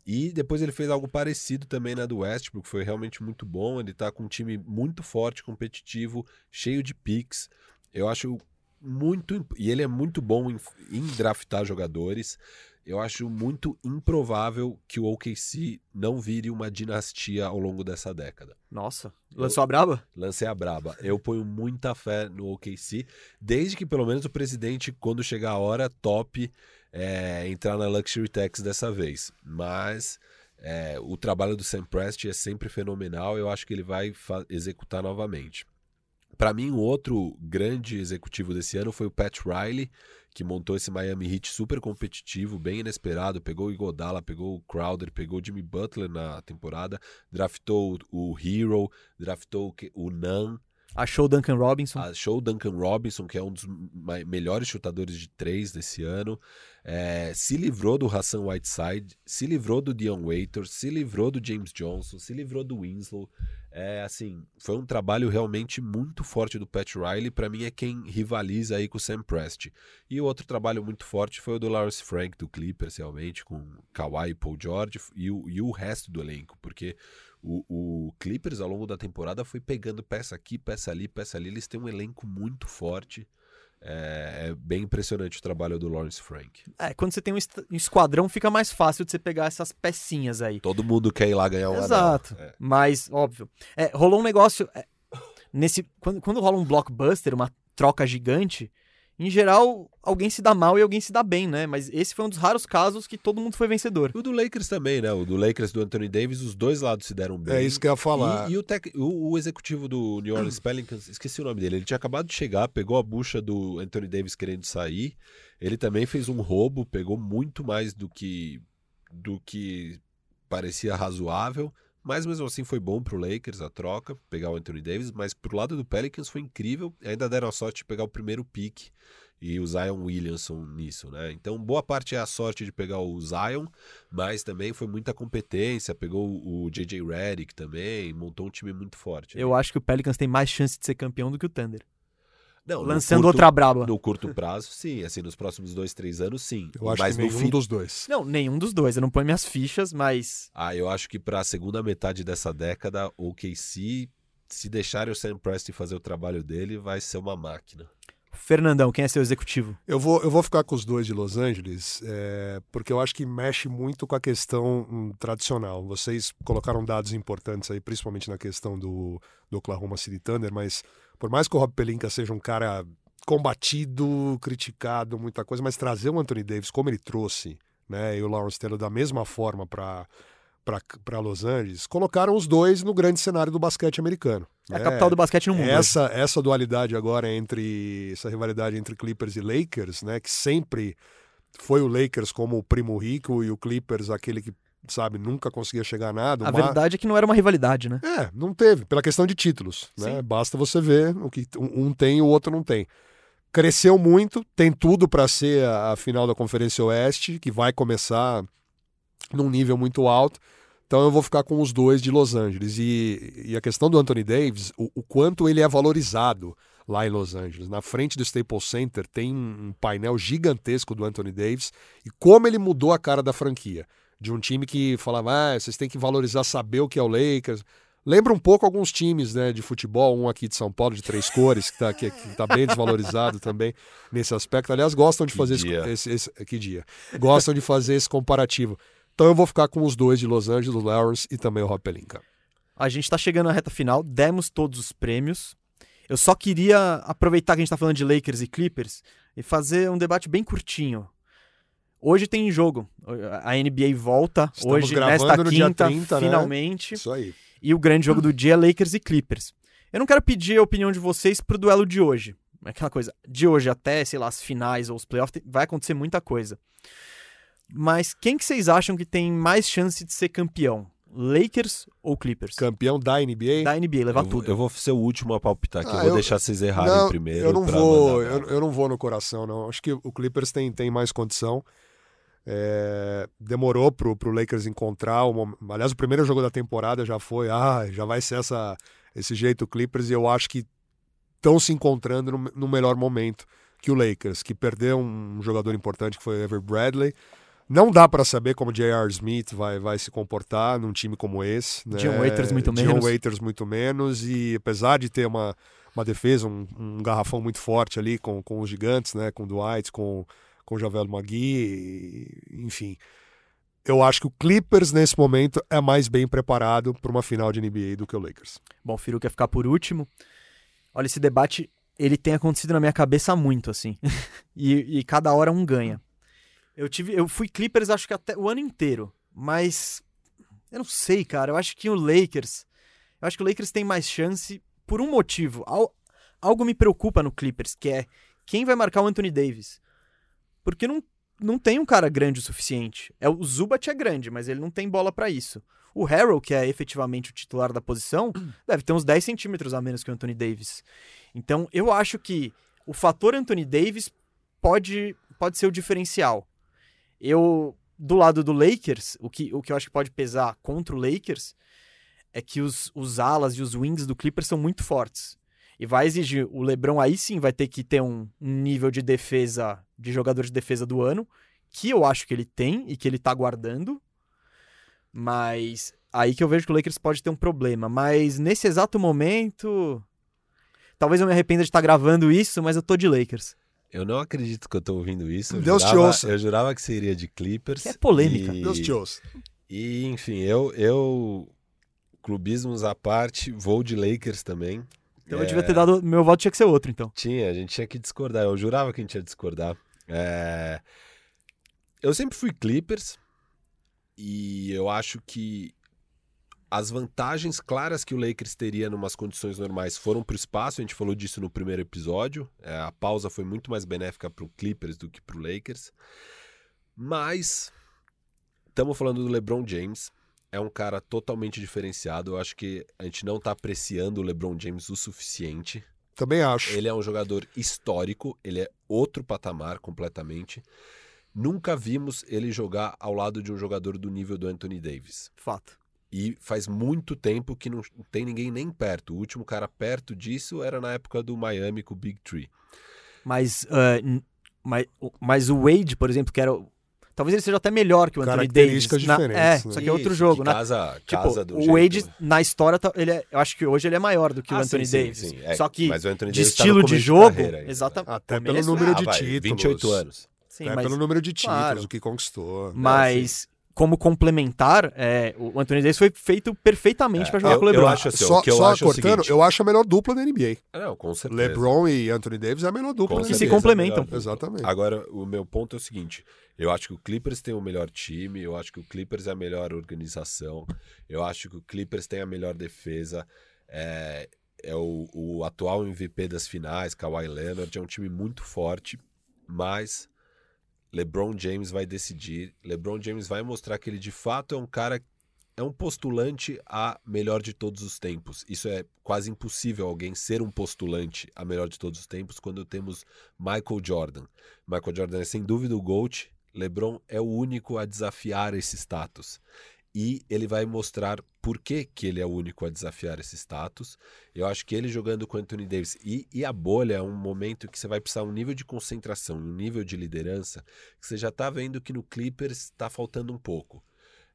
E depois ele fez algo parecido também na do Westbrook, foi realmente muito bom. Ele tá com um time muito forte, competitivo, cheio de picks. Eu acho muito. E ele é muito bom em, em draftar jogadores. Eu acho muito improvável que o OKC não vire uma dinastia ao longo dessa década. Nossa, lançou a braba? Lancei a braba. Eu ponho muita fé no OKC, desde que pelo menos o presidente, quando chegar a hora, top é, entrar na Luxury Tax dessa vez. Mas é, o trabalho do Sam Presti é sempre fenomenal. Eu acho que ele vai executar novamente. Para mim, o outro grande executivo desse ano foi o Pat Riley, que montou esse Miami Heat super competitivo, bem inesperado. Pegou o Igodala, pegou o Crowder, pegou o Jimmy Butler na temporada, draftou o Hero, draftou o Nan, Achou o Duncan Robinson. achou o Duncan Robinson, que é um dos melhores chutadores de três desse ano, é, se livrou do Hassan Whiteside, se livrou do Dion Waiters, se livrou do James Johnson, se livrou do Winslow. É assim, foi um trabalho realmente muito forte do Pat Riley. Para mim é quem rivaliza aí com o Sam Presti. E o outro trabalho muito forte foi o do Lawrence Frank do Clippers, realmente, com Kawhi e Paul George e o, e o resto do elenco, porque o, o Clippers ao longo da temporada foi pegando peça aqui, peça ali, peça ali. Eles têm um elenco muito forte. É, é bem impressionante o trabalho do Lawrence Frank. É, quando você tem um um esquadrão, fica mais fácil de você pegar essas pecinhas aí. Todo mundo quer ir lá ganhar um Exato. É. Mas, óbvio. É, rolou um negócio. é, nesse quando, quando rola um blockbuster, uma troca gigante, em geral, alguém se dá mal e alguém se dá bem, né? Mas esse foi um dos raros casos que todo mundo foi vencedor. E o do Lakers também, né? O do Lakers do Anthony Davis, os dois lados se deram bem. É isso que eu ia falar. E, e o, tec- o- o executivo do New Orleans [clears throat] Pelicans, esqueci o nome dele, ele tinha acabado de chegar, pegou a bucha do Anthony Davis querendo sair. Ele também fez um roubo, pegou muito mais do que do que parecia razoável, mas mesmo assim foi bom pro Lakers a troca, pegar o Anthony Davis, mas pro lado do Pelicans foi incrível, ainda deram a sorte de pegar o primeiro pick e o Zion Williamson nisso, né? Então, boa parte é a sorte de pegar o Zion, mas também foi muita competência, pegou o JJ Redick também, montou um time muito forte. né? Eu acho que o Pelicans tem mais chance de ser campeão do que o Thunder. Não, Lançando curto- outra braba. No curto prazo, sim. Assim, nos próximos dois, três anos, sim. Eu acho mas que no nenhum fim... dos dois. Não, nenhum dos dois. Eu não ponho minhas fichas, mas. Ah, eu acho que para a segunda metade dessa década, o KC, se deixarem o Sam Preston fazer o trabalho dele, vai ser uma máquina. Fernandão, quem é seu executivo? Eu vou, eu vou ficar com os dois de Los Angeles, é, porque eu acho que mexe muito com a questão hum, tradicional. Vocês colocaram dados importantes aí, principalmente na questão do, do Oklahoma City Thunder, mas por mais que o Rob Pelinka seja um cara combatido, criticado, muita coisa, mas trazer o Anthony Davis como ele trouxe, né, e o Lawrence Taylor da mesma forma para para Los Angeles, colocaram os dois no grande cenário do basquete americano. É a capital do basquete no mundo. Essa, essa dualidade agora entre essa rivalidade entre Clippers e Lakers, né, que sempre foi o Lakers como o primo rico e o Clippers aquele que sabe, nunca conseguia chegar a nada. A verdade é que não era uma rivalidade, né? É, não teve, pela questão de títulos, né? Basta você ver o que um tem e o outro não tem. Cresceu muito, tem tudo para ser a, a final da Conferência Oeste, que vai começar num nível muito alto. Então eu vou ficar com os dois de Los Angeles. E, e a questão do Anthony Davis, o, o, quanto ele é valorizado lá em Los Angeles. Na frente do Staples Center tem um painel gigantesco do Anthony Davis e como ele mudou a cara da franquia de um time que falava, ah, vocês têm que valorizar, saber o que é o Lakers. Lembra um pouco alguns times né, de futebol, um aqui de São Paulo, de três cores, que está que, que tá bem desvalorizado também nesse aspecto. Aliás, gostam de que fazer dia. Esse, esse, esse, Que dia? Gostam de fazer esse comparativo. Então eu vou ficar com os dois de Los Angeles, o Lawrence e também o Rob Pelinka. A gente está chegando na reta final, demos todos os prêmios. Eu só queria aproveitar que a gente está falando de Lakers e Clippers e fazer um debate bem curtinho. Hoje tem jogo. A NBA volta Estamos hoje, nesta quinta, 30, finalmente. Né? Isso aí. E o grande jogo do dia é Lakers e Clippers. Eu não quero pedir a opinião de vocês pro duelo de hoje. Aquela coisa, de hoje até, sei lá, as finais ou os playoffs, vai acontecer muita coisa. Mas quem que vocês acham que tem mais chance de ser campeão? Lakers ou Clippers? Campeão da NBA? Da NBA, levar eu, tudo. Eu vou ser o último a palpitar aqui. Ah, eu vou eu- deixar vocês errarem Não, primeiro. eu não vou, mandar eu, eu não vou no coração, não. Acho que o Clippers tem, tem mais condição. É, demorou pro, pro Lakers encontrar o mom- Aliás, o primeiro jogo da temporada já foi, ah, já vai ser essa, esse jeito o Clippers, e eu acho que estão se encontrando no, no melhor momento que o Lakers, que perdeu um jogador importante que foi o Ever Bradley. Não dá para saber como o J.R. Smith vai, vai se comportar num time como esse. Né? Dion Waiters muito menos. Waiters muito menos. E apesar de ter uma, uma defesa, um, um garrafão muito forte ali com, com os gigantes, né? com o Dwight, com, com Javel Magui, enfim. Eu acho que o Clippers, nesse momento, é mais bem preparado para uma final de NBA do que o Lakers. Bom, o Firu quer ficar por último. Olha, esse debate, ele tem acontecido na minha cabeça muito, assim. [laughs] e, e cada hora um ganha. Eu tive, eu fui Clippers acho que até o ano inteiro, mas eu não sei, cara. Eu acho que o Lakers, eu acho que o Lakers tem mais chance por um motivo. Al- algo me preocupa no Clippers, que é quem vai marcar o Anthony Davis. Porque não, não tem um cara grande o suficiente. É o Zubat é grande, mas ele não tem bola pra isso. O Harrell, que é efetivamente o titular da posição, [clears throat] deve ter uns 10 centímetros a menos que o Anthony Davis. Então, eu acho que o fator Anthony Davis pode, pode ser o diferencial. Eu, do lado do Lakers, o que, o que eu acho que pode pesar contra o Lakers é que os, os alas e os wings do Clippers são muito fortes. E vai exigir, o LeBron aí sim vai ter que ter um, um nível de defesa, de jogador de defesa do ano, que eu acho que ele tem e que ele tá guardando. Mas aí que eu vejo que o Lakers pode ter um problema. Mas nesse exato momento. Talvez eu me arrependa de estar gravando isso, mas eu tô de Lakers. Eu não acredito que eu tô ouvindo isso. Eu Deus te jurava, ouça. Eu jurava que seria de Clippers. Que é polêmica. E, Deus te ouça. e enfim, eu, eu, clubismos à parte, vou de Lakers também. Então eu É, devia ter dado. Meu voto tinha que ser outro, então. Tinha, a gente tinha que discordar. Eu jurava que a gente ia discordar. É, Eu sempre fui Clippers e eu acho que as vantagens claras que o Lakers teria em umas condições normais foram para o espaço. A gente falou disso no primeiro episódio. É, a pausa foi muito mais benéfica para o Clippers do que para o Lakers. Mas estamos falando do LeBron James. É um cara totalmente diferenciado. Eu acho que a gente não está apreciando o LeBron James o suficiente. Também acho. Ele é um jogador histórico, ele é outro patamar completamente. Nunca vimos ele jogar ao lado de um jogador do nível do Anthony Davis. Fato. E faz muito tempo que não tem ninguém nem perto. O último cara perto disso era na época do Miami com o Big Tree. Mas, n- mas, o- mas o Wade, por exemplo, que era. O- Talvez ele seja até melhor que o Anthony Davis. Características na- diferentes, é, né? só que é outro Isso, jogo. né? Casa, Tipo, casa do o jeito- Wade, na história, tá- ele é- eu acho que hoje ele é maior do que o Ah, Anthony sim, sim, Davis. sim. É, Só que mas o Anthony de Davis tá estilo de jogo, ainda. exatamente. Até pelo número Ah, de vai, títulos. 28 anos. Sim, é mas, pelo número de títulos, claro. o que conquistou. mas como complementar, é, o Anthony Davis foi feito perfeitamente É, para jogar eu- com o LeBron. eu acho assim, só o que eu só acho é o cortando, seguinte. eu acho a melhor dupla da NBA. Não, com certeza. LeBron e Anthony Davis é a melhor dupla Com Que se complementam. é. Exatamente. Agora, o meu ponto é o seguinte: eu acho que o Clippers tem o melhor time, eu acho que o Clippers é a melhor organização, eu acho que o Clippers tem a melhor defesa, é, é o, o atual MVP das finais, Kawhi Leonard, é um time muito forte, mas LeBron James vai decidir, LeBron James vai mostrar que ele de fato é um cara é um postulante a melhor de todos os tempos. Isso é quase impossível alguém ser um postulante a melhor de todos os tempos quando temos Michael Jordan. Michael Jordan é sem dúvida o GOAT, LeBron é o único a desafiar esse status. E ele vai mostrar por que, que ele é o único a desafiar esse status. Eu acho que ele jogando com Anthony Davis e, e a bolha é um momento que você vai precisar um nível de concentração, um nível de liderança, que você já está vendo que no Clippers está faltando um pouco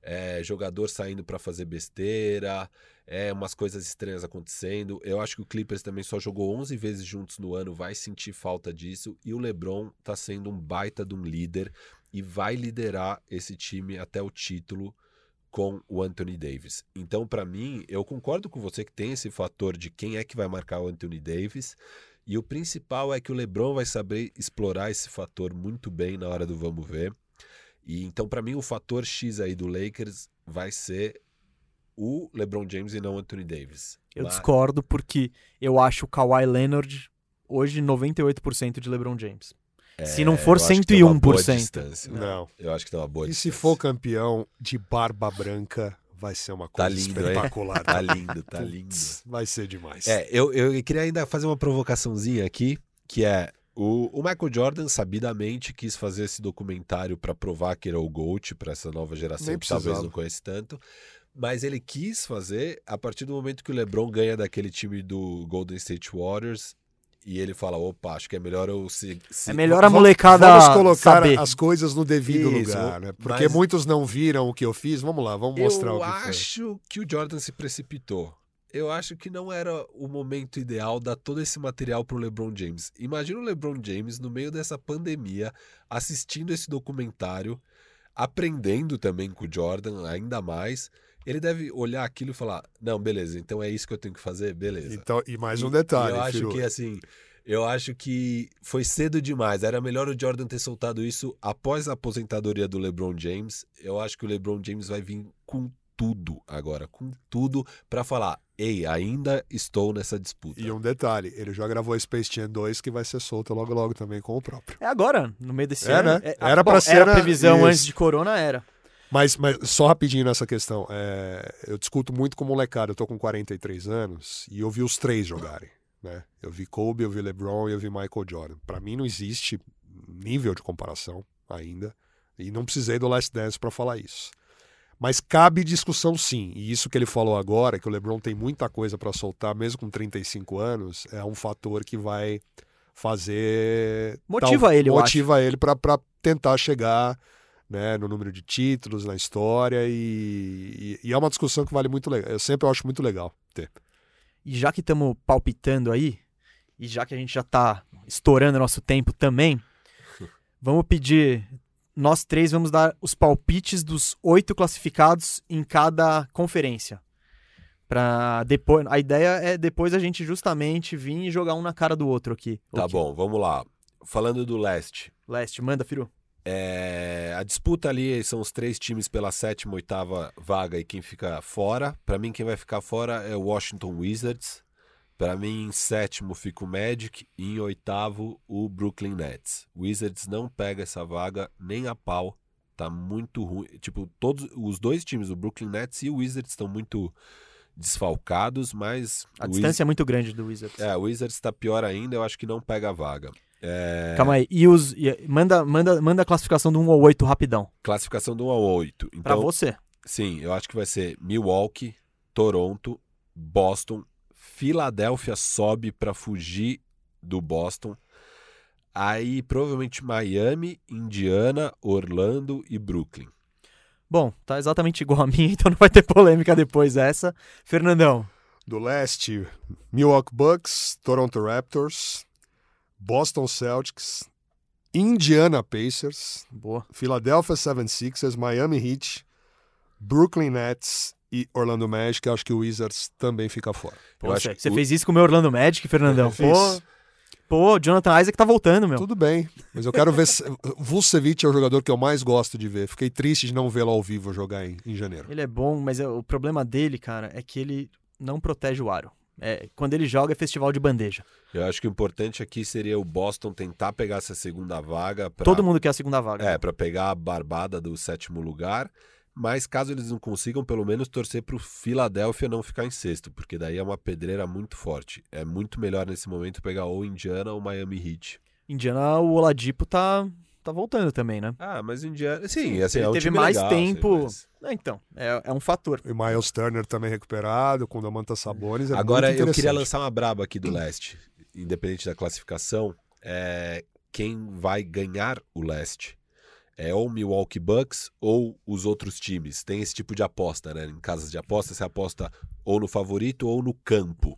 é, jogador saindo para fazer besteira, é umas coisas estranhas acontecendo. Eu acho que o Clippers também só jogou 11 vezes juntos no ano, vai sentir falta disso. E o LeBron tá sendo um baita de um líder e vai liderar esse time até o título com o Anthony Davis. Então, para mim, eu concordo com você que tem esse fator de quem é que vai marcar o Anthony Davis. E o principal é que o LeBron vai saber explorar esse fator muito bem na hora do vamos ver. E então, para mim, o fator X aí do Lakers vai ser o LeBron James e não o Anthony Davis. Eu Mas- discordo porque eu acho o Kawhi Leonard hoje 98% de LeBron James. Se não for É, eu acho que tem uma boa 101%. distância. Não. Eu acho que tem uma boa E se distância. for campeão de barba branca, vai ser uma Tá coisa lindo, hein? espetacular. Tá lindo, tá lindo. Vai ser demais. É, eu, eu queria ainda fazer uma provocaçãozinha aqui, que é o, o Michael Jordan sabidamente quis fazer esse documentário para provar que ele é o GOAT para essa nova geração que talvez não conhece tanto. Mas ele quis fazer a partir do momento que o LeBron ganha daquele time do Golden State Warriors e ele fala: opa, acho que é melhor eu se. se- É melhor a molecada Vamos colocar saber. as coisas no devido Isso, lugar, né? Porque mas- muitos não viram o que eu fiz. Vamos lá, vamos mostrar eu o que foi. acho que o Jordan se precipitou. Eu acho que não era o momento ideal dar todo esse material pro LeBron James. Imagina o LeBron James no meio dessa pandemia, assistindo esse documentário, aprendendo também com o Jordan, ainda mais. Ele deve olhar aquilo e falar: Não, beleza, então é isso que eu tenho que fazer? Beleza. Então, e mais um detalhe, e eu acho Firu. que assim, eu acho que foi cedo demais. Era melhor o Jordan ter soltado isso após a aposentadoria do LeBron James. Eu acho que o LeBron James vai vir com tudo agora, com tudo pra falar: "Ei, ainda estou nessa disputa". E um detalhe, ele já gravou Space Jam 2 que vai ser solto logo logo também com o próprio. É agora, no meio desse É, ano. né? ah, Era pra ser, Era a previsão Isso. antes de Corona, era. Mas, mas só rapidinho nessa questão, é, eu discuto muito com molecada, eu tô com 43 anos e eu vi os três jogarem, né? Eu vi Kobe, eu vi LeBron e eu vi Michael Jordan. Pra mim não existe nível de comparação ainda e não precisei do Last Dance pra falar isso. Mas cabe discussão sim, e isso que ele falou agora, que o LeBron tem muita coisa pra soltar, mesmo com 35 anos, é um fator que vai fazer Motiva ele, eu motiva ele pra pra tentar chegar né, no número de títulos, na história, e, e- e é uma discussão que vale muito legal. Eu sempre acho muito legal ter. E já que estamos palpitando aí, e já que a gente já tá estourando nosso tempo também, [laughs] vamos pedir. Nós três vamos dar os palpites dos oito classificados em cada conferência. Pra depois, a ideia é depois a gente justamente vir e jogar um na cara do outro aqui. Tá Ok. bom, vamos lá. Falando do leste, Leste, manda, Firu. É, a disputa ali são os três times pela sétima, oitava vaga e quem fica fora. Pra mim, quem vai ficar fora é o Washington Wizards. Pra mim, em sétimo fica o Magic e em oitavo o Brooklyn Nets. Wizards não pega essa vaga nem a pau. Tá muito ruim. Tipo, todos os dois times, o Brooklyn Nets e o Wizards, estão muito desfalcados, mas A distância é muito grande do Wizards. É, o Wizards tá pior ainda, eu acho que não pega a vaga. É, Calma aí. E os. e- manda, manda, manda a classificação do 1 ao 8 rapidão. classificação do 1 ao 8. Pra Então, você. Sim, eu acho que vai ser Milwaukee, Toronto, Boston, Filadélfia sobe para fugir do Boston. Aí provavelmente Miami, Indiana, Orlando e Brooklyn. Bom, tá exatamente igual a mim, [laughs] então não vai ter polêmica depois dessa. Fernandão. Do leste, Milwaukee Bucks, Toronto Raptors, Boston Celtics, Indiana Pacers, Boa. Philadelphia 76ers, Miami Heat, Brooklyn Nets e Orlando Magic. Acho que o Wizards também fica fora. Pô, você o- fez isso com o meu Orlando Magic, Fernandão. [laughs] Pô, pô, Jonathan Isaac tá voltando, meu. Tudo bem, mas eu quero ver. se- Vucevic é o jogador que eu mais gosto de ver. Fiquei triste de não vê-lo ao vivo jogar em, em janeiro. Ele é bom, mas é- o problema dele, cara, é que ele não protege o aro. É, quando ele joga é festival de bandeja. Eu acho que o importante aqui seria o Boston tentar pegar essa segunda vaga. Pra, Todo mundo quer a segunda vaga. É, para pegar a barbada do sétimo lugar. Mas caso eles não consigam, pelo menos torcer pro Philadelphia não ficar em sexto, porque daí é uma pedreira muito forte. É muito melhor nesse momento pegar ou Indiana ou Miami Heat. Indiana, o Oladipo tá, tá voltando também, né? Ah, mas Indiana. Sim, assim, é um ele teve time mais legal, assim, tempo. mas- É, então, é, é um fator. E Miles Turner também recuperado, com Damantas Sabonis. É Agora muito eu queria lançar uma braba aqui do leste, independente da classificação. É quem vai ganhar o leste. É ou Milwaukee Bucks ou os outros times. Tem esse tipo de aposta, né? Em casas de aposta, você aposta ou no favorito ou no campo.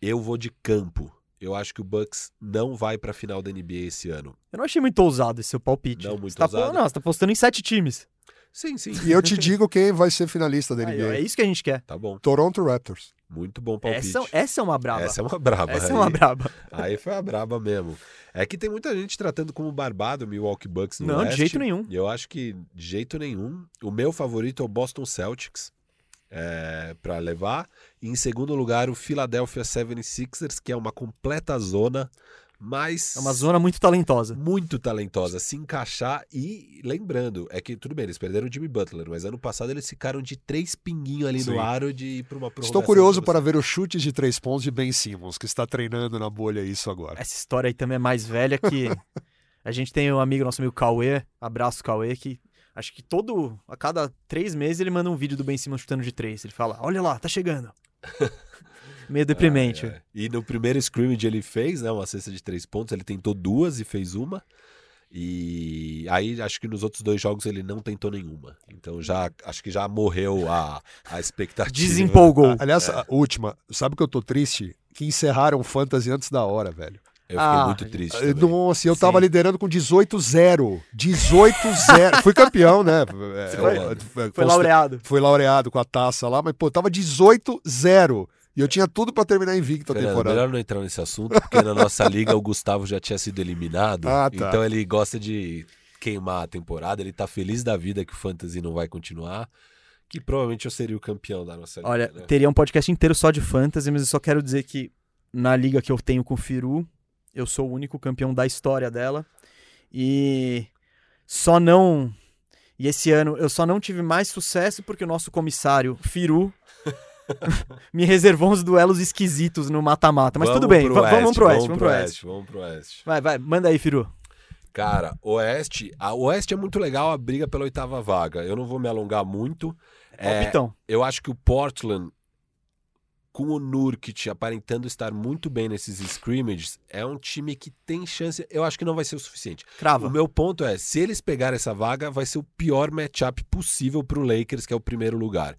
Eu vou de campo. Eu acho que o Bucks não vai pra final da NBA esse ano. Eu não achei muito ousado esse seu palpite. Não, muito você tá, ousado? Não, você tá postando em sete times. Sim, sim. E eu te digo quem vai ser finalista da Aí, NBA. ó, é isso que a gente quer. Tá bom. Toronto Raptors. Muito bom palpite. Essa, essa é uma braba. Essa é uma braba. Essa é aí. uma braba. Aí foi a braba mesmo. É que tem muita gente tratando como barbado o Milwaukee Bucks no Não, de jeito nenhum. Eu acho que de jeito nenhum. O meu favorito é o Boston Celtics é, para levar. E em segundo lugar, o Philadelphia 76ers, que é uma completa zona, mas É uma zona muito talentosa. muito talentosa. Se encaixar e lembrando, é que tudo bem, eles perderam o Jimmy Butler, mas ano passado eles ficaram de três pinguinhos ali Sim. no aro de ir para uma. Estou curioso para ver os chutes de três pontos de Ben Simmons, que está treinando na bolha isso agora. Essa história aí também é mais velha que. [laughs] a gente tem um amigo, nosso amigo Cauê, abraço Cauê, que acho que todo. A cada três meses ele manda um vídeo do Ben Simmons chutando de três. Ele fala: Olha lá, tá chegando. [laughs] Meio deprimente. É, é. E no primeiro scrimmage ele fez, né, uma cesta de três pontos, ele tentou duas e fez uma. E aí acho que nos outros dois jogos ele não tentou nenhuma. Então já acho que já morreu a, a expectativa. Desempolgou. Ah, [laughs] Aliás, a última, sabe que eu tô triste? Que encerraram o Fantasy antes da hora, velho. Eu fiquei Ah, muito triste. Eh, também. Nossa, eu Sim. tava liderando com 18-0. 18-0. Fui campeão, né? É, Foi- é, Foi consta- laureado. Foi laureado com a taça lá, mas, pô, tava 18-0. E eu tinha tudo pra terminar invicto a Fernando, temporada. melhor não entrar nesse assunto, porque na nossa [laughs] liga o Gustavo já tinha sido eliminado. Ah, tá. Então ele gosta de queimar a temporada. Ele tá feliz da vida que o Fantasy não vai continuar. Que provavelmente eu seria o campeão da nossa liga. Olha, né? teria um podcast inteiro só de fantasy, mas eu só quero dizer que na liga que eu tenho com o Firu, eu sou o único campeão da história dela. E só não. E esse ano eu só não tive mais sucesso porque o nosso comissário, Firu, [laughs] me reservou uns duelos esquisitos no mata-mata. Mas Vamos tudo bem, pro va- vamos pro oeste, Vamos vamos pro pro oeste. oeste. Vamos pro oeste. Vai, vai, manda aí, Firu. Cara, Oeste, a Oeste é muito legal a briga pela oitava vaga. Eu não vou me alongar muito. É, Palpitão. eu acho que o Portland, com o Nurkic aparentando estar muito bem nesses scrimmages, é um time que tem chance. Eu acho que não vai ser o suficiente. Crava. O meu ponto é, se eles pegarem essa vaga, vai ser o pior matchup possível pro Lakers, que é o primeiro lugar.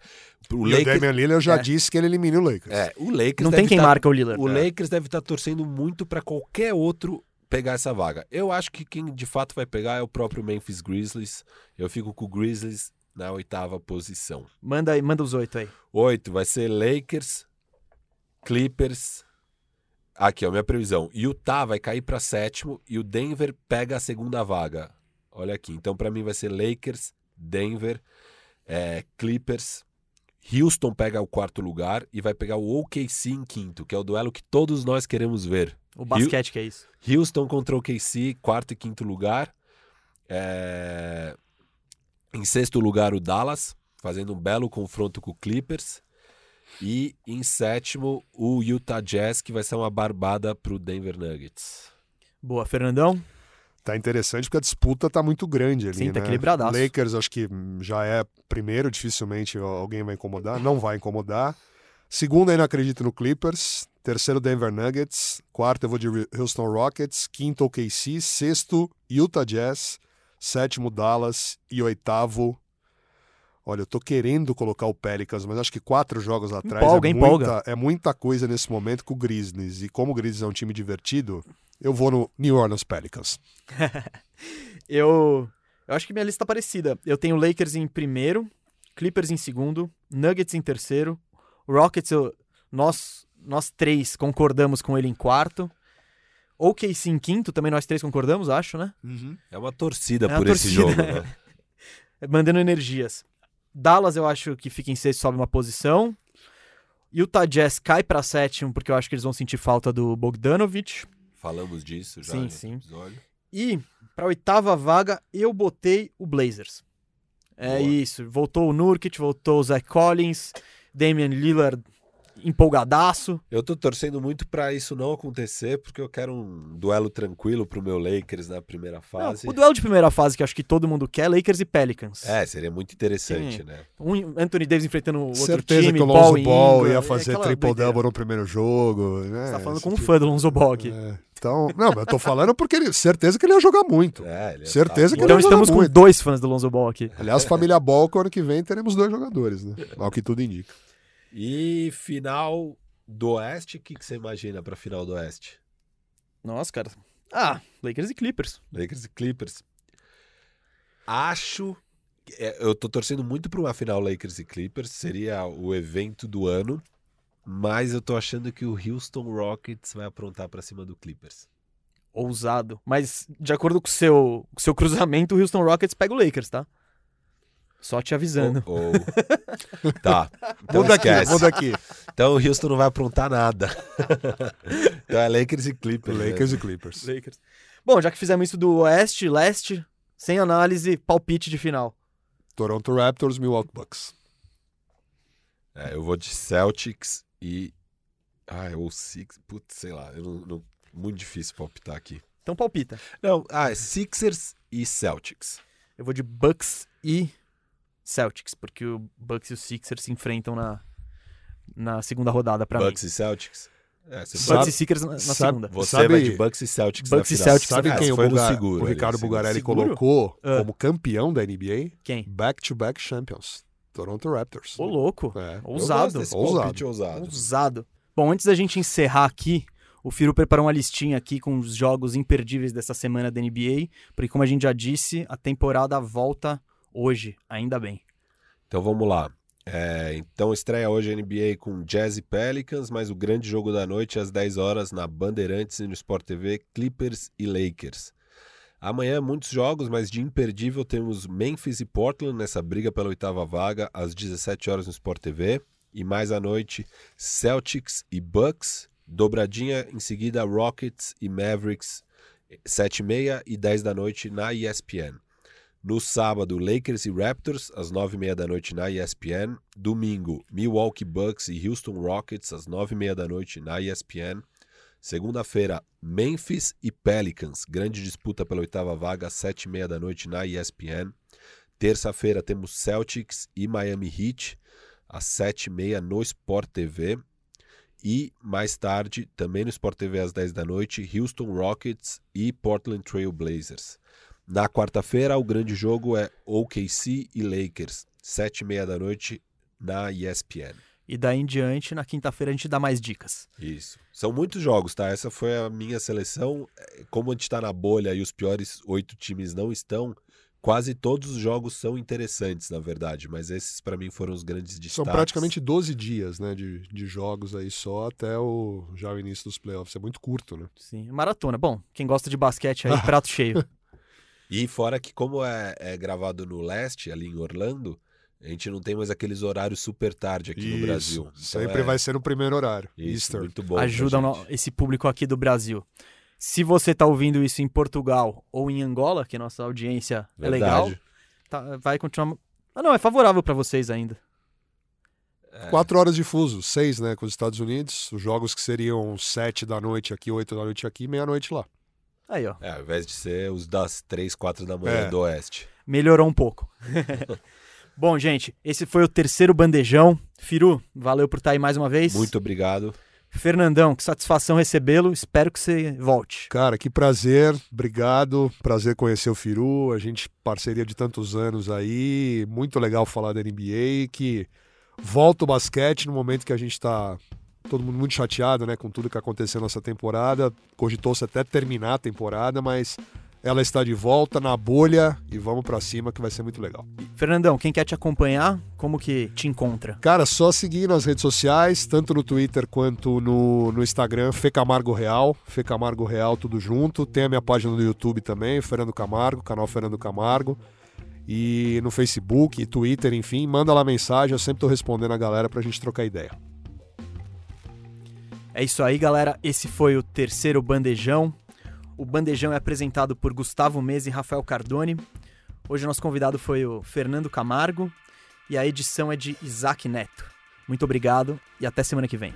O E o Lakers, Damian Lillard já É. disse que ele elimina o Lakers. é, o Lakers Não tem quem tá- marca o Lillard. o É. Lakers deve estar torcendo muito para qualquer outro pegar essa vaga. Eu acho que quem de fato vai pegar é o próprio Memphis Grizzlies. Eu fico com o Grizzlies na oitava posição. Manda aí, manda os oito aí. Oito vai ser Lakers, Clippers. Aqui, ó, minha previsão. Utah vai cair para sétimo e o Denver pega a segunda vaga. Olha aqui. Então, para mim, vai ser Lakers, Denver, é, Clippers. Houston pega o quarto lugar e vai pegar o OKC em quinto, que é o duelo que todos nós queremos ver. O basquete que é isso. Houston contra o OKC, quarto e quinto lugar. É, Em sexto lugar, o Dallas, fazendo um belo confronto com o Clippers. E em sétimo, o Utah Jazz, que vai ser uma barbada pro Denver Nuggets. Boa, Fernandão. Tá interessante porque a disputa tá muito grande ali, Sim, tá né? equilibradaço. Lakers acho que já é primeiro, dificilmente alguém vai incomodar, não vai incomodar. Segundo, ainda acredito no Clippers. Terceiro, Denver Nuggets. Quarto, eu vou de Houston Rockets. Quinto, OKC. Sexto, Utah Jazz. Sétimo, Dallas. E oitavo, olha, eu tô querendo colocar o Pelicans, mas acho que quatro jogos atrás Empolga, é, empolga. muita, é muita coisa nesse momento com o Grizzlies. E como o Grizzlies é um time divertido, eu vou no New Orleans Pelicans. [laughs] Eu, eu acho que minha lista tá parecida. Eu tenho Lakers em primeiro, Clippers em segundo, Nuggets em terceiro, Rockets, eu- nós, nós três concordamos com ele em quarto. OKC em quinto, também nós três concordamos, acho, né? É uma torcida É uma por esse torcida, jogo, é. né? [laughs] Mandando energias. Dallas eu acho que fica em sexto, sobe uma posição. Utah Jazz cai pra sétimo, porque eu acho que eles vão sentir falta do Bogdanovich. Falamos disso já Sim, sim. episódio. E pra oitava vaga, eu botei o Blazers. É Boa. isso. Voltou o Nurkic, voltou o Zach Collins, Damian Lillard empolgadaço. Eu tô torcendo muito pra isso não acontecer, porque eu quero um duelo tranquilo pro meu Lakers na primeira Não, fase. o duelo de primeira fase que acho que todo mundo quer, Lakers e Pelicans. É, seria muito interessante, Sim. né? Um Anthony Davis enfrentando o outro Certeza time, que o Lonzo Ball Ingram, ia é fazer triple-double doideira. no primeiro jogo. Né? Você tá falando Esse com um fã do Lonzo Ball aqui. É, Então, não, mas eu tô falando porque ele, certeza que ele ia jogar muito. É, ele Certeza tá que Então ele estamos joga com muito. dois fãs do Lonzo Ball aqui. Aliás, família Ball, que ano que vem teremos dois jogadores, né? Ao que tudo indica. E final do Oeste, o que, que você imagina pra final do Oeste? Nossa, cara. Ah, Lakers e Clippers. Lakers e Clippers. Acho. é, eu tô torcendo muito pra uma final Lakers e Clippers. Seria o evento do ano. Mas eu tô achando que o Houston Rockets vai aprontar pra cima do Clippers. Ousado. Mas, de acordo com o seu, com o seu [laughs] cruzamento, o Houston Rockets pega o Lakers, tá? Só te avisando. Ou- ou- [laughs] Tá. Então Muda aqui, esquece. muda aqui. Então o Houston não vai aprontar nada. [laughs] então é Lakers e Clippers. né? Lakers e Clippers. Lakers. Bom, já que fizemos isso do Oeste, Leste, sem análise, palpite de final. Toronto Raptors, Milwaukee Bucks. É, eu vou de Celtics e. Ah, ou Six. Putz, sei lá. Eu não, não- Muito difícil palpitar aqui. Então palpita. Não, ah, é Sixers e Celtics. Eu vou de Bucks e Celtics, porque o Bucks e o Sixers se enfrentam na, na segunda rodada pra Bucks mim. e Celtics. É, você Sabe- Bucks e Sixers na, na sabe- segunda. Você Sabe- vai de Bucks e Celtics Bucks na e final. Celtics Sabe na quem Ah, o, Buga- seguro o ali, Ricardo seguro. Bugarelli Seguro? colocou Ah. como campeão da NBA? Quem? Back-to-back champions. Toronto Raptors. Ô, louco. É. Ousado. Ousado. ousado. Ousado. Bom, antes da gente encerrar aqui, o Firo preparou uma listinha aqui com os jogos imperdíveis dessa semana da NBA, porque como a gente já disse, a temporada volta hoje, ainda bem. Então vamos lá. É, então estreia hoje a NBA com Jazz e Pelicans, mas o grande jogo da noite às 10 horas na Bandeirantes e no Sport TV, Clippers e Lakers. Amanhã muitos jogos, mas de imperdível temos Memphis e Portland nessa briga pela oitava vaga às 17 horas no Sport TV e mais à noite Celtics e Bucks, dobradinha em seguida Rockets e Mavericks 7h30 e 10 da noite na ESPN. No sábado, Lakers e Raptors, às 9h30 da noite na ESPN. Domingo, Milwaukee Bucks e Houston Rockets, às 9h30 da noite na ESPN. Segunda-feira, Memphis e Pelicans, grande disputa pela oitava vaga, às 7h30 da noite na ESPN. Terça-feira, temos Celtics e Miami Heat, às 7h30 no Sport TV. E mais tarde, também no Sport TV às 10 da noite, Houston Rockets e Portland Trail Blazers. Na quarta-feira, o grande jogo é OKC e Lakers, sete e meia da noite na ESPN. E daí em diante, na quinta-feira, a gente dá mais dicas. Isso. São muitos jogos, tá? Essa foi a minha seleção. É, Como a gente tá na bolha e os piores oito times não estão, quase todos os jogos são interessantes, na verdade. Mas esses, para mim, foram os grandes destaques. São praticamente 12 dias né, de, de jogos aí só até o, já o início dos playoffs. É muito curto, né? Sim, maratona. Bom, quem gosta de basquete aí, [laughs] prato cheio. E fora que, como é, é gravado no leste, ali em Orlando, a gente não tem mais aqueles horários super tarde aqui no Brasil. Então Sempre é- vai ser no primeiro horário. Isso, Easter. muito bom. Ajuda no- esse público aqui do Brasil. Se você tá ouvindo isso em Portugal ou em Angola, que a nossa audiência é legal, Verdade. tá- vai continuar. Ah, não, é favorável pra vocês ainda. É. Quatro horas de fuso, seis, né, com os Estados Unidos. Os jogos que seriam sete da noite aqui, oito da noite aqui, meia-noite lá. Aí, ó. É, ao invés de ser os das 3, 4 da manhã É. do Oeste. Melhorou um pouco. [laughs] Bom, gente, esse foi o terceiro bandejão. Firu, valeu por estar aí mais uma vez. Muito obrigado. Fernandão, que satisfação recebê-lo. Espero que você volte. Cara, que prazer, obrigado. Prazer conhecer o Firu, a gente parceria de tantos anos aí. Muito legal falar da NBA, que volta o basquete no momento que a gente tá todo mundo muito chateado, né, com tudo que aconteceu nessa temporada. Cogitou-se até terminar a temporada, mas ela está de volta na bolha e vamos para cima que vai ser muito legal. Fernandão, quem quer te acompanhar, como que te encontra? Cara, só seguir nas redes sociais, tanto no Twitter quanto no, no Instagram, Fê Camargo Real, Fê Camargo Real, tudo junto. Tem a minha página no YouTube também, Fernando Camargo, canal Fernando Camargo. E no Facebook, Twitter, enfim, manda lá mensagem, eu sempre tô respondendo a galera pra gente trocar ideia. É isso aí, galera. Esse foi o terceiro bandejão. O bandejão é apresentado por Gustavo Mesa e Rafael Cardone. Hoje o nosso convidado foi o Fernando Camargo e a edição é de Isaac Neto. Muito obrigado e até semana que vem.